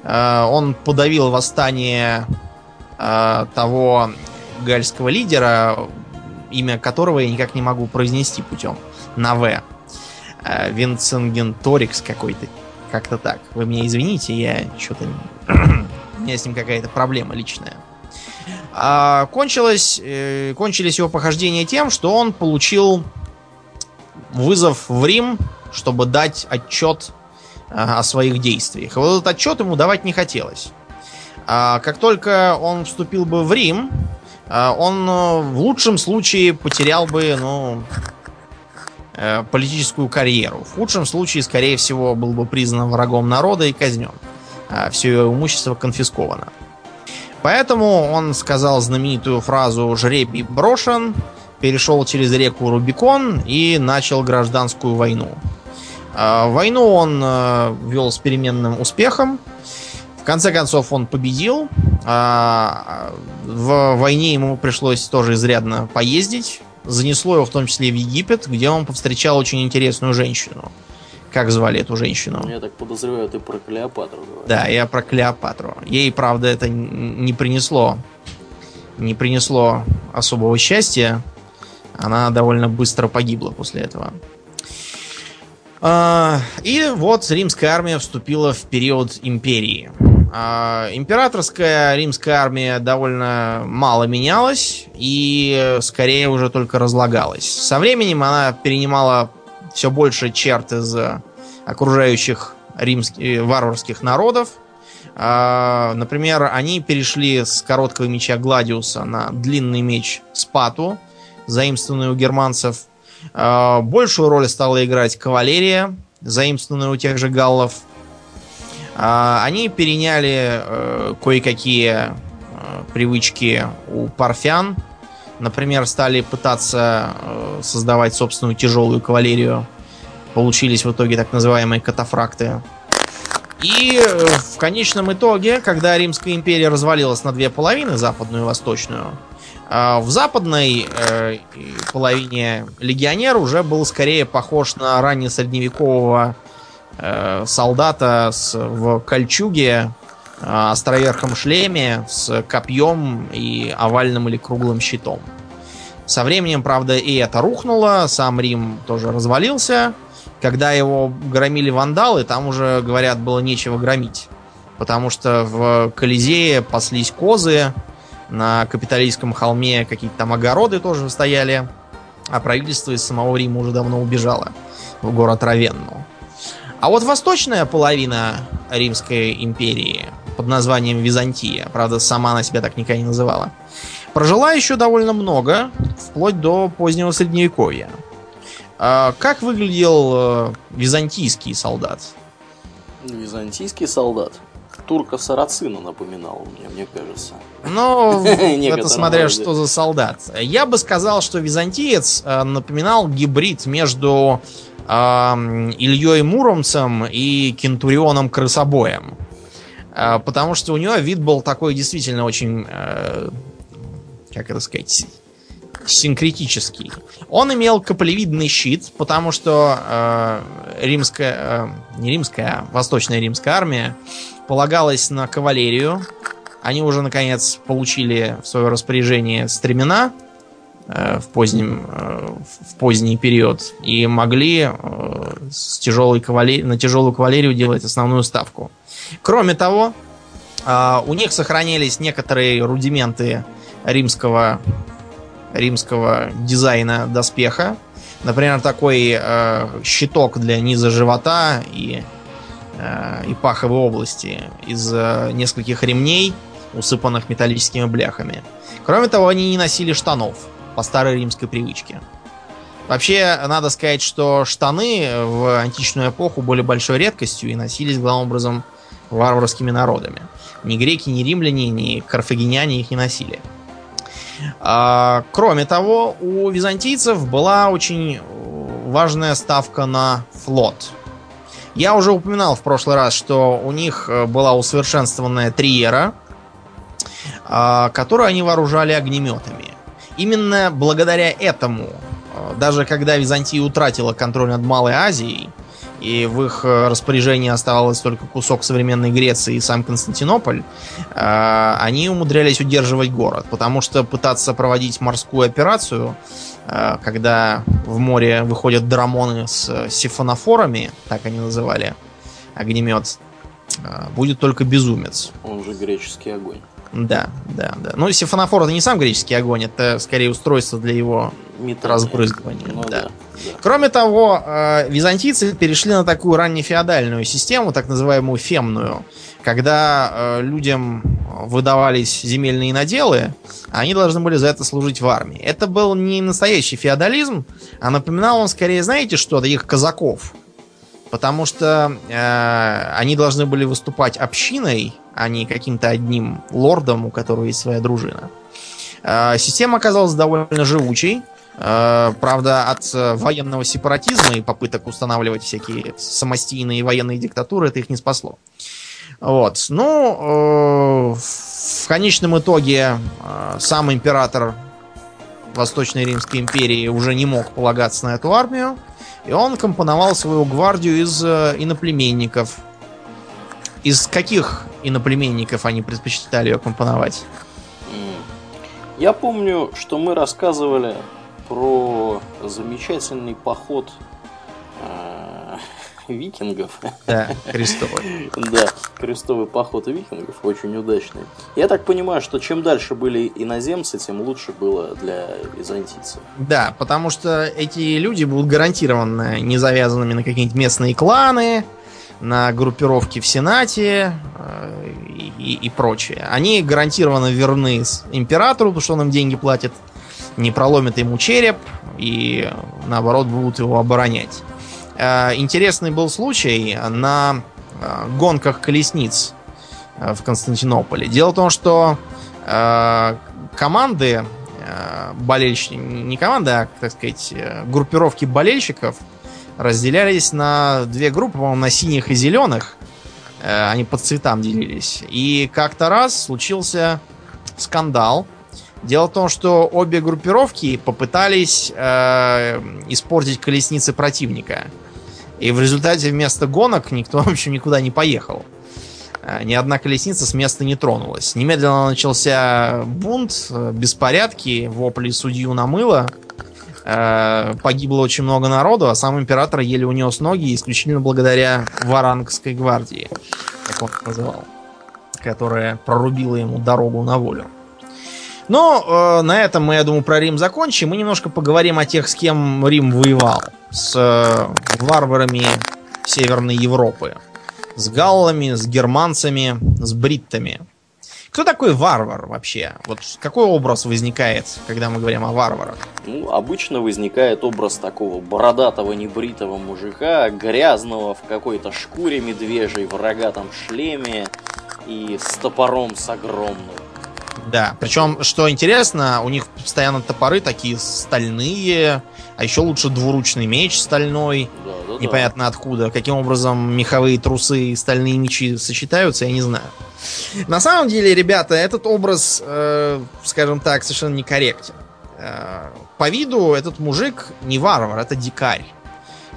Э, он подавил восстание э, того гальского лидера, имя которого я никак не могу произнести путем на В. Винценгенторикс какой-то. Как-то так. Вы меня извините, я что-то... У меня с ним какая-то проблема личная. А, кончилось, э, кончились его похождения тем, что он получил вызов в Рим, чтобы дать отчет о своих действиях. И вот этот отчет ему давать не хотелось. А, как только он вступил бы в Рим, а, он э, в лучшем случае потерял бы, ну, э, политическую карьеру. В худшем случае, скорее всего, был бы признан врагом народа и казнен. А, все его имущество конфисковано. Поэтому он сказал знаменитую фразу «жребий брошен», перешел через реку Рубикон и начал гражданскую войну. Войну он э, вел с переменным успехом. Конце концов он победил. А, в войне ему пришлось тоже изрядно поездить. Занесло его в том числе в Египет, где он повстречал очень интересную женщину. Как звали эту женщину?
Я так подозреваю, ты про Клеопатру
говоришь. Да, я про Клеопатру. Ей, правда, это не принесло не принесло особого счастья. Она довольно быстро погибла после этого. А, и вот римская армия вступила в период империи. А, императорская римская армия довольно мало менялась и скорее уже только разлагалась. Со временем она перенимала все больше черт из окружающих римских, э, варварских народов. А, например, они перешли с короткого меча Гладиуса на длинный меч Спату, заимствованный у германцев. А, большую роль стала играть кавалерия. заимствованную у тех же галлов. А, они переняли э, кое-какие э, привычки у парфян. Например, стали пытаться э, создавать собственную тяжелую кавалерию. Получились в итоге так называемые катафракты. И в конечном итоге, когда Римская империя развалилась на две половины, западную и восточную, в западной половине легионер уже был скорее похож на раннесредневекового солдата с, в кольчуге, островерхом шлеме, с копьем и овальным или круглым щитом. Со временем, правда, и это рухнуло, сам Рим тоже развалился, когда его громили вандалы, там уже, говорят, было нечего громить. Потому что в Колизее паслись козы, на капиталистском холме какие-то там огороды тоже стояли, а правительство из самого Рима уже давно убежало в город Равенну. А вот восточная половина Римской империи под названием Византия, правда, сама она себя так никогда не называла, прожила еще довольно много, вплоть до позднего Средневековья. А как выглядел э, византийский солдат?
Византийский солдат? Турка Сарацина напоминал мне, мне кажется.
Ну, это смотря что за солдат. Я бы сказал, что византиец э, напоминал гибрид между Ильей Муромцем и Кентурионом Крысобоем. Э, потому что у него вид был такой действительно очень, э, как это сказать, синкретический. Он имел каплевидный щит, потому что э, римская, э, не римская, а восточная римская армия полагалась на кавалерию. Они уже, наконец, получили в свое распоряжение стремена в, позднем, э, в поздний период и могли э, с тяжелой кавалер... на тяжелую кавалерию делать основную ставку. Кроме того, э, у них сохранились некоторые рудименты римского римского дизайна доспеха. Например, такой э, щиток для низа живота и, э, и паховой области из э, нескольких ремней, усыпанных металлическими бляхами. Кроме того, они не носили штанов по старой римской привычке. Вообще, надо сказать, что штаны в античную эпоху были большой редкостью и носились главным образом варварскими народами. Ни греки, ни римляне, ни карфагеняне их не носили. А, кроме того, у византийцев была очень важная ставка на флот. Я уже упоминал в прошлый раз, что у них э, была усовершенствованная триера, а, которую они вооружали огнеметами. Именно благодаря этому, э, даже когда Византия утратила контроль над Малой Азией, и в их э, распоряжении оставалось только кусок современной Греции и сам Константинополь, э, они умудрялись удерживать город, потому что пытаться проводить морскую операцию, когда в море выходят драмоны с сифонофорами, так они называли огнемет, будет только безумец.
Он же греческий огонь.
Да, да, да. Ну, сифонофор это не сам греческий огонь, это скорее устройство для его Метания. разбрызгивания. Ну, да. Да, да. Кроме того, э, византийцы перешли на такую раннефеодальную систему, так называемую фемную, когда э, людям выдавались земельные наделы, а они должны были за это служить в армии. Это был не настоящий феодализм, а напоминал он скорее, знаете что, таких казаков. Потому что э, они должны были выступать общиной, а не каким-то одним лордом, у которого есть своя дружина. Э, система оказалась довольно живучей. Э, правда, от э, военного сепаратизма и попыток устанавливать всякие самостийные военные диктатуры это их не спасло. Вот. Ну, э, в конечном итоге э, сам император Восточной Римской империи уже не мог полагаться на эту армию, и он компоновал свою гвардию из иноплеменников. Из каких иноплеменников они предпочитали ее компоновать?
Я помню, что мы рассказывали про замечательный поход э, викингов.
Да, крестовый.
да, крестовый поход викингов очень удачный. Я так понимаю, что чем дальше были иноземцы, тем лучше было для византийцев.
Да, потому что эти люди будут гарантированно не завязанными на какие-нибудь местные кланы, на группировки в Сенате э, и, и прочее. Они гарантированно верны императору, потому что он им деньги платит, не проломит ему череп и наоборот будут его оборонять. э, интересный был случай на э, гонках колесниц э, в Константинополе. Дело в том, что э, команды э, болельщиков, не команды, а, так сказать, э, группировки болельщиков разделялись на две группы, по-моему, на синих и зеленых. Э, они по цветам делились. И как-то раз случился скандал. Дело в том, что обе группировки попытались э, испортить колесницы противника. И в результате вместо гонок никто, в общем, никуда не поехал. Э, ни одна колесница с места не тронулась. Немедленно начался бунт, э, беспорядки, вопли судью на мыло. Э, погибло очень много народу, а сам император еле унес ноги исключительно благодаря Варангской гвардии, как он называл, которая прорубила ему дорогу на волю. Но э, на этом мы, я думаю, про Рим закончим. Мы немножко поговорим о тех, с кем Рим воевал. С э, варварами Северной Европы. С галлами, с германцами, с бриттами. Кто такой варвар вообще? Вот какой образ возникает, когда мы говорим о варварах?
Ну, обычно возникает образ такого бородатого небритого мужика, грязного в какой-то шкуре медвежьей, в рогатом шлеме и с топором с огромным.
Да, причем, что интересно, у них постоянно топоры такие стальные, а еще лучше двуручный меч стальной,
Да, да, да.
непонятно откуда. Каким образом меховые трусы и стальные мечи сочетаются, я не знаю. На самом деле, ребята, этот образ, э, скажем так, совершенно некорректен. Э, по виду этот мужик не варвар, это дикарь.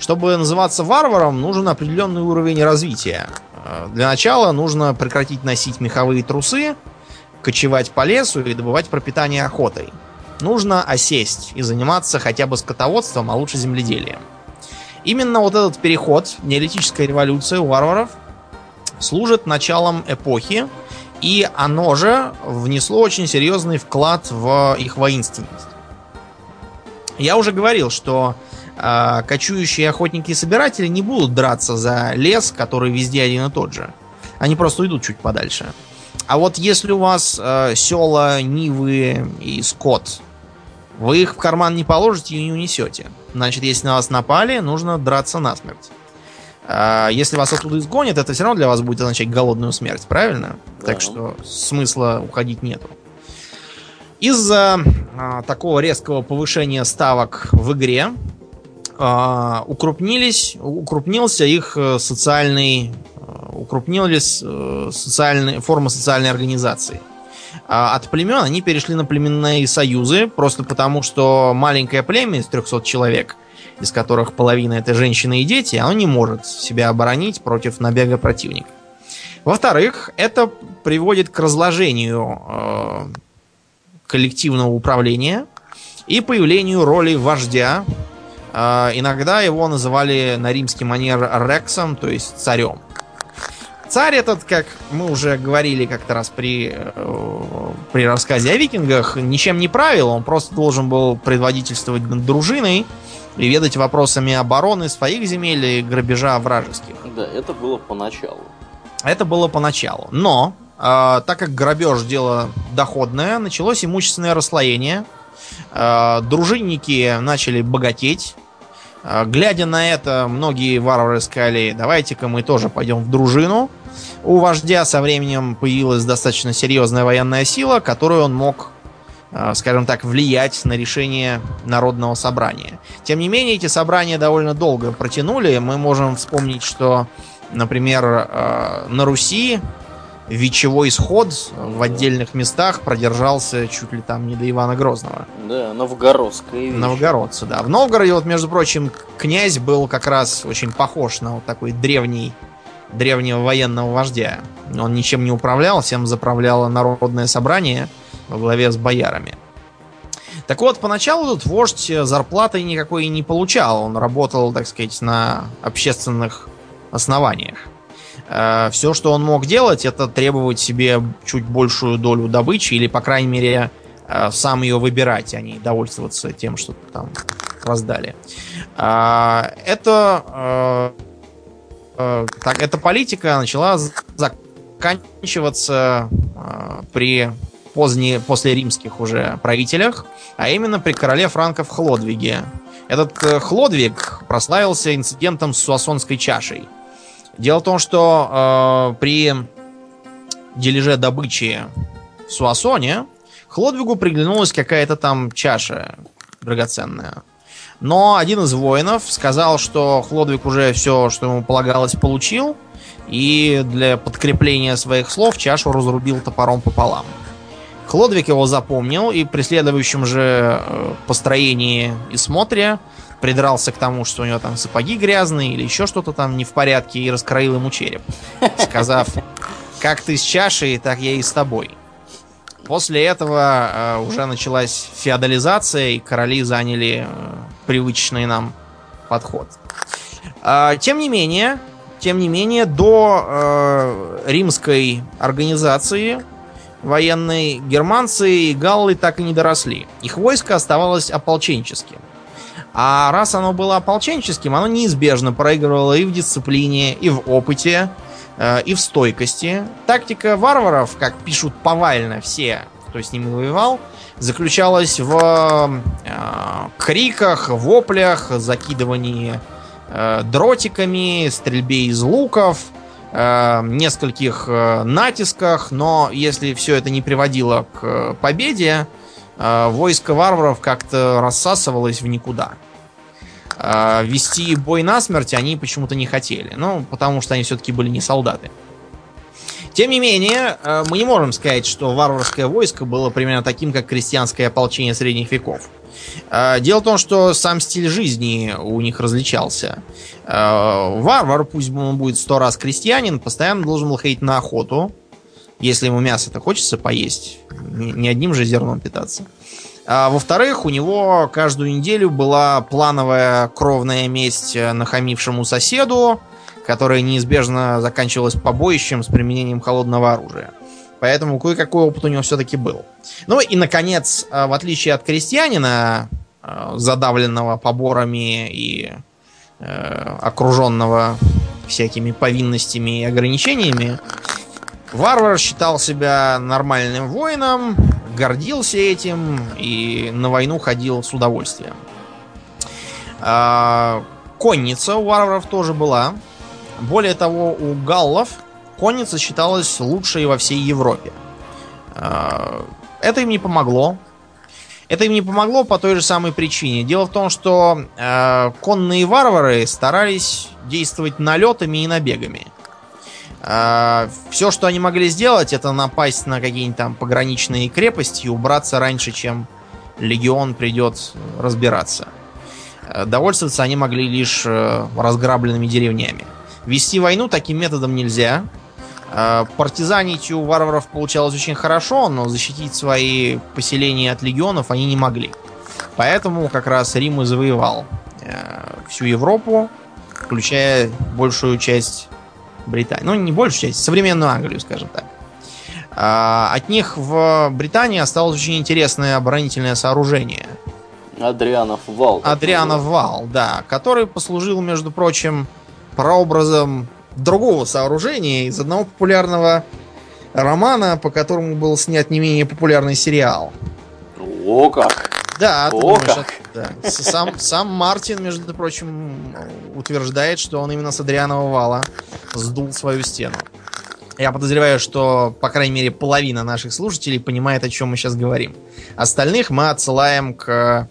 Чтобы называться варваром, нужен определенный уровень развития. Э, Для начала нужно прекратить носить меховые трусы, кочевать по лесу и добывать пропитание охотой. Нужно осесть и заниматься хотя бы скотоводством, а лучше земледелием. Именно вот этот переход, неолитическая революция у варваров, служит началом эпохи, и оно же внесло очень серьезный вклад в их воинственность. Я уже говорил, что э, кочующие охотники и собиратели не будут драться за лес, который везде один и тот же. Они просто уйдут чуть подальше. А вот если у вас э, села, нивы и скот, вы их в карман не положите и не унесете. Значит, если на вас напали, нужно драться насмерть. А, Если вас оттуда изгонят, это все равно для вас будет означать голодную смерть, правильно?
Да.
Так что смысла уходить нету. Из-за а, такого резкого повышения ставок в игре а, укрупнились, укрупнился их э, социальный, э, укрупнились э, социальные, формы социальной организации. А От племен они перешли на племенные союзы, просто потому что маленькое племя из 300 человек, из которых половина это женщины и дети, оно не может себя оборонить против набега противника. Во-вторых, это приводит к разложению э, коллективного управления и появлению роли вождя. Э, иногда его называли на римский манер рексом, то есть царем. Царь этот, как мы уже говорили как-то раз при, э, при рассказе о викингах, ничем не правил, он просто должен был предводительствовать над дружиной и ведать вопросами обороны своих земель и грабежа вражеских.
Да, это было поначалу.
Это было поначалу. Но, э, так как грабеж дело доходное, началось имущественное расслоение. Э, дружинники начали богатеть. Э, глядя на это, многие варвары сказали, давайте-ка мы тоже пойдем в дружину. У вождя со временем появилась достаточно серьезная военная сила, которую он мог, э, скажем так, влиять на решение народного собрания. Тем не менее, эти собрания довольно долго протянули. Мы можем вспомнить, что, например, э, на Руси вечевой сход в отдельных местах продержался чуть ли там не до Ивана Грозного.
Да, новгородская вещь.
Новгородцы, да. В Новгороде, вот, между прочим, князь был как раз очень похож на вот такой древний, древнего военного вождя. Он ничем не управлял, всем заправляло народное собрание во главе с боярами. Так вот, поначалу этот вождь зарплаты никакой не получал. Он работал, так сказать, на общественных основаниях. Все, что он мог делать, это требовать себе чуть большую долю добычи, или, по крайней мере, э, сам ее выбирать, а не довольствоваться тем, что там раздали. А, Это, э, так, эта политика начала заканчиваться э, при поздне, после римских уже правителях, а именно при короле франков Хлодвиге, Этот э, Хлодвиг прославился инцидентом с суасонской чашей. Дело в том, что э, при дележе добычи в Суасоне Хлодвигу приглянулась какая-то там чаша драгоценная. Но один из воинов сказал, что Хлодвиг уже все, что ему полагалось, получил, и для подкрепления своих слов чашу разрубил топором пополам. Хлодвиг его запомнил и при следующем же э, построении и смотре придрался к тому, что у него там сапоги грязные или еще что-то там не в порядке, и раскроил ему череп, сказав, как ты с чашей, так я и с тобой. После этого э, уже началась феодализация, и короли заняли э, привычный нам подход. Э, тем не менее, тем не менее, до э, римской организации военной германцы и галлы так и не доросли. Их войско оставалось ополченческим. А раз оно было ополченческим, оно неизбежно проигрывало и в дисциплине, и в опыте, и в стойкости. Тактика варваров, как пишут повально все, кто с ними воевал, заключалась в э, криках, воплях, закидывании э, дротиками, стрельбе из луков, э, нескольких э, натисках, но если все это не приводило к победе, э, войско варваров как-то рассасывалось в никуда. Э, вести бой насмерть они почему-то не хотели. Ну, потому что они все-таки были не солдаты. Тем не менее, э, мы не можем сказать, что варварское войско было примерно таким, как крестьянское ополчение средних веков. Э, дело в том, что сам стиль жизни у них различался. Э, варвар, пусть он будет сто раз крестьянин, постоянно должен был ходить на охоту, если ему мясо-то хочется поесть, не одним же зерном питаться. А во-вторых, у него каждую неделю была плановая кровная месть нахамившему соседу, которая неизбежно заканчивалась побоищем с применением холодного оружия. Поэтому кое-какой опыт у него все-таки был. Ну и, наконец, в отличие от крестьянина, задавленного поборами и э, окруженного всякими повинностями и ограничениями, варвар считал себя нормальным воином, гордился этим и на войну ходил с удовольствием. А, конница у варваров тоже была. Более того, у галлов конница считалась лучшей во всей Европе. А, это им не помогло. Это им не помогло по той же самой причине. Дело в том, что э, конные варвары старались действовать налетами и набегами. Э, все, что они могли сделать, это напасть на какие-нибудь там пограничные крепости и убраться раньше, чем легион придет разбираться. Э, довольствоваться они могли лишь э, разграбленными деревнями. Вести войну таким методом нельзя. Э, партизанить у варваров получалось очень хорошо, но защитить свои поселения от легионов они не могли. Поэтому как раз Рим и завоевал всю Европу, включая большую часть Британии. Ну, не большую часть, современную Англию, скажем так. Э, от них в Британии осталось очень интересное оборонительное сооружение.
Адрианов вал.
Адрианов вал, да, который послужил, между прочим, прообразом другого сооружения из одного популярного романа, по которому был снят не менее популярный сериал.
О как!
Да,
О,
думаешь, да. Сам, сам Мартин, между прочим, утверждает, что он именно с Адрианова вала сдул свою стену. Я подозреваю, что, по крайней мере, половина наших слушателей понимает, о чем мы сейчас говорим. Остальных мы отсылаем к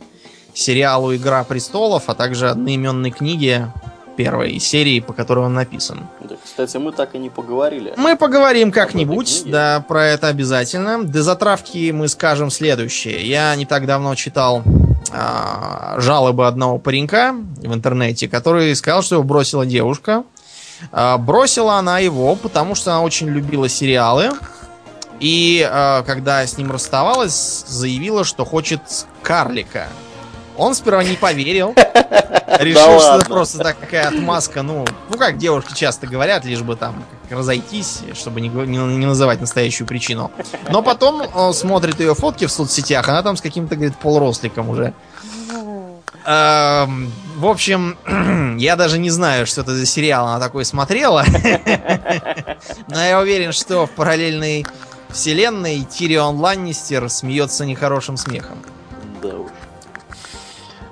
сериалу «Игра престолов», а также одноименной книге первой серии, по которой он написан.
Да, кстати, мы так и не поговорили.
Мы поговорим как-нибудь, да, про это обязательно. До затравки мы скажем следующее. Я не так давно читал а, жалобы одного паренька в интернете, который сказал, что его бросила девушка. А, бросила она его, потому что она очень любила сериалы. И а, когда с ним расставалась, заявила, что хочет карлика. Он сперва не поверил. Решил, что это просто такая отмазка. Ну, ну, как девушки часто говорят, лишь бы там разойтись, чтобы не, не- не называть настоящую причину. Но потом он смотрит ее фотки в соцсетях, она там с каким-то, говорит, полуросликом уже. Эм, В общем, я даже не знаю, что это за сериал она такой смотрела. Но я уверен, что в параллельной вселенной Тирион Ланнистер смеется нехорошим смехом.
Да уж.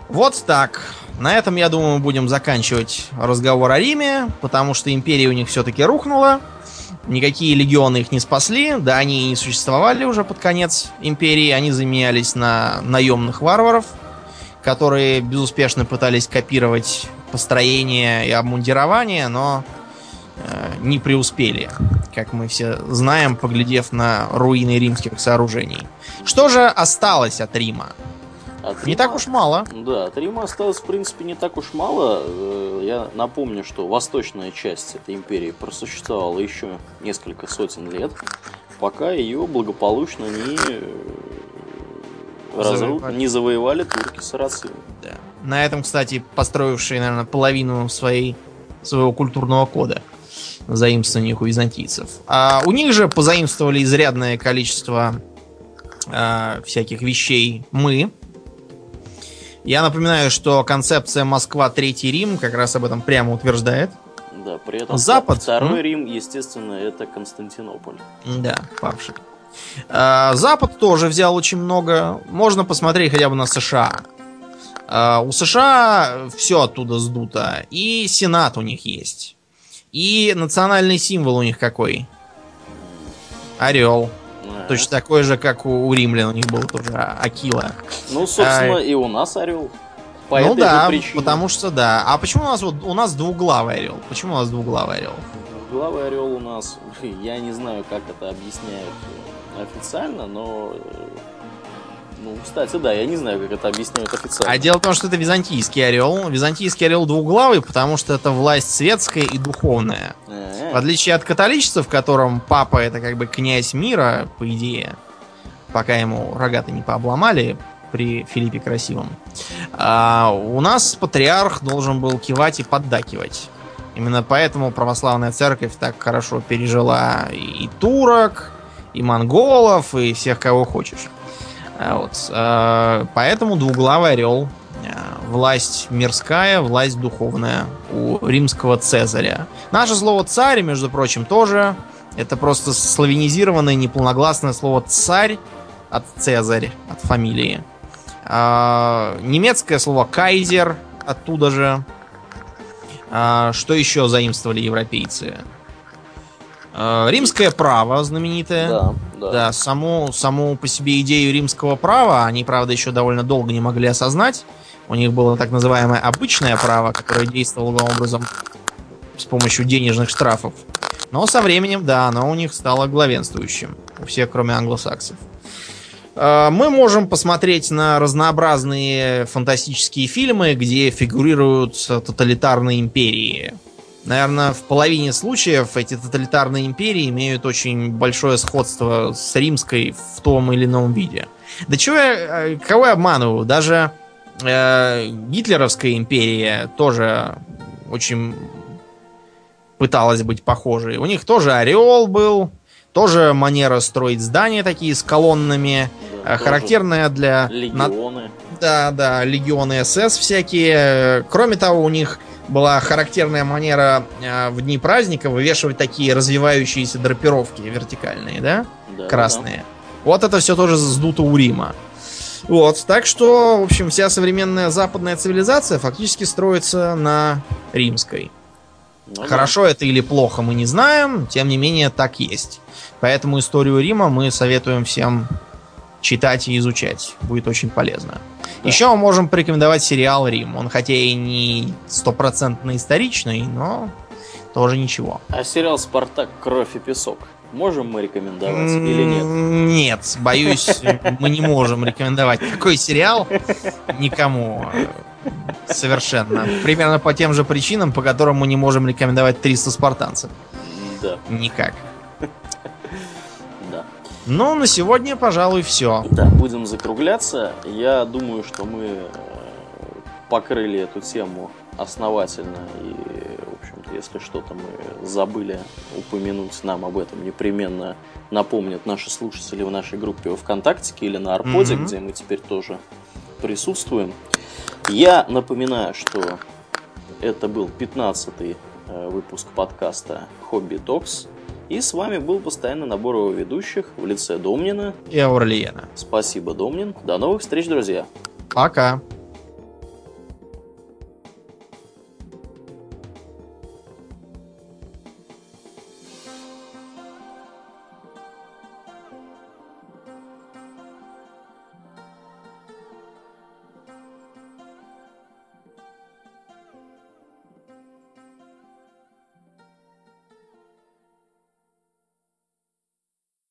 Вот так. На этом, я думаю, мы будем заканчивать разговор о Риме, потому что империя у них все-таки рухнула. Никакие легионы их не спасли. Да, они и не существовали уже под конец империи. Они заменялись на наемных варваров, которые безуспешно пытались копировать построение и обмундирование, но э, не преуспели, как мы все знаем, поглядев на руины римских сооружений. Что же осталось от Рима?
От
Не
Рима-
так уж мало.
Да, от Рима осталось, в принципе, не так уж мало. Э, Я напомню, что восточная часть этой империи просуществовала еще несколько сотен лет, пока ее благополучно не, э, разру- не завоевали турки сарацины.
Да. На этом, кстати, построившие, наверное, половину своей, своего культурного кода заимствованиях у византийцев. А у них же позаимствовали изрядное количество а, всяких вещей мы. Я напоминаю, что концепция Москва Третий Рим как раз об этом прямо утверждает.
Да, при этом
Запад,
второй
м?
Рим, естественно, это Константинополь.
Да, павший. А, Запад тоже взял очень много. Можно посмотреть хотя бы на США. А, У США все оттуда сдуто. И Сенат у них есть. И национальный символ у них какой? Орел.
А.
Точно такой же, как у, у римлян у них был тоже а- Акила.
Ну, собственно, и у нас орел. По
ну
этой
да,
причине.
потому что да. А почему у нас вот у нас двуглавый орел? Почему у нас двуглавый орел?
Главный орел у нас, я не знаю, как это объясняют э, официально, но... Ну, кстати, да, я не знаю, как это объясняют официально.
А дело в том, что это византийский орел. Византийский орел двуглавый, потому что это власть светская и духовная.
Э,
В отличие от католичества, в котором папа это как бы князь мира, по идее, пока ему рогаты не пообломали при Филиппе Красивом. А у нас патриарх должен был кивать и поддакивать. Именно поэтому православная церковь так хорошо пережила и турок, и монголов, и всех, кого хочешь. А Вот. а, Поэтому двуглавый орел. а, Власть мирская, власть духовная у римского Цезаря. Наше слово царь, между прочим, тоже. Это просто славянизированное неполногласное слово царь от Цезарь, от фамилии. А, немецкое слово кайзер оттуда же. А, что еще заимствовали европейцы? А, римское право знаменитое.
Да, да.
Да, саму, саму по себе идею римского права они, правда, еще довольно долго не могли осознать. У них было так называемое обычное право, которое действовало образом с помощью денежных штрафов. Но со временем, да, оно у них стало главенствующим. У всех, кроме англосаксов. Э, Мы можем посмотреть на разнообразные фантастические фильмы, где фигурируют тоталитарные империи. Наверное, в половине случаев эти тоталитарные империи имеют очень большое сходство с римской в том или ином виде. Да чего я, э, кого я обманываю? Даже э, гитлеровская империя тоже очень пыталась быть похожей. У них тоже орел был, тоже манера строить здания такие с колоннами,
Да,
э, характерная для... на-
Легионы.
да, да, легионы СС всякие. Кроме того, у них была характерная манера э, в дни праздника вывешивать такие развивающиеся драпировки вертикальные, да?
Да,
Красные. Вот это все тоже сдуто у Рима. Вот, так что, в общем, вся современная западная цивилизация фактически строится на римской.
да. Ну да.
Хорошо это или плохо, мы не знаем, тем не менее так есть. Поэтому историю Рима мы советуем всем читать и изучать. Будет очень полезно.
Да.
Еще мы можем порекомендовать сериал Рим. Он хотя и не стопроцентно историчный, но тоже ничего.
А сериал «Спартак. Кровь и песок» можем мы рекомендовать или нет?
Нет, боюсь, мы не можем рекомендовать такой сериал никому. Совершенно. Примерно по тем же причинам, по которым мы не можем рекомендовать 300 спартанцев.
Да,
Никак. Ну, на сегодня, пожалуй, все.
Да, будем закругляться. Я думаю, что мы э, покрыли эту тему основательно. И, в общем-то, если что-то мы забыли упомянуть, нам об этом непременно напомнят наши слушатели в нашей группе во ВКонтакте или на Арподе,
Мгм.
где мы теперь тоже присутствуем. Я напоминаю, что это был 15-й э, выпуск подкаста «Хобби Токс». И с вами был постоянно набор его ведущих в лице Домнина,
И Аурлиена.
Спасибо, Домнин. До новых встреч, друзья.
Пока.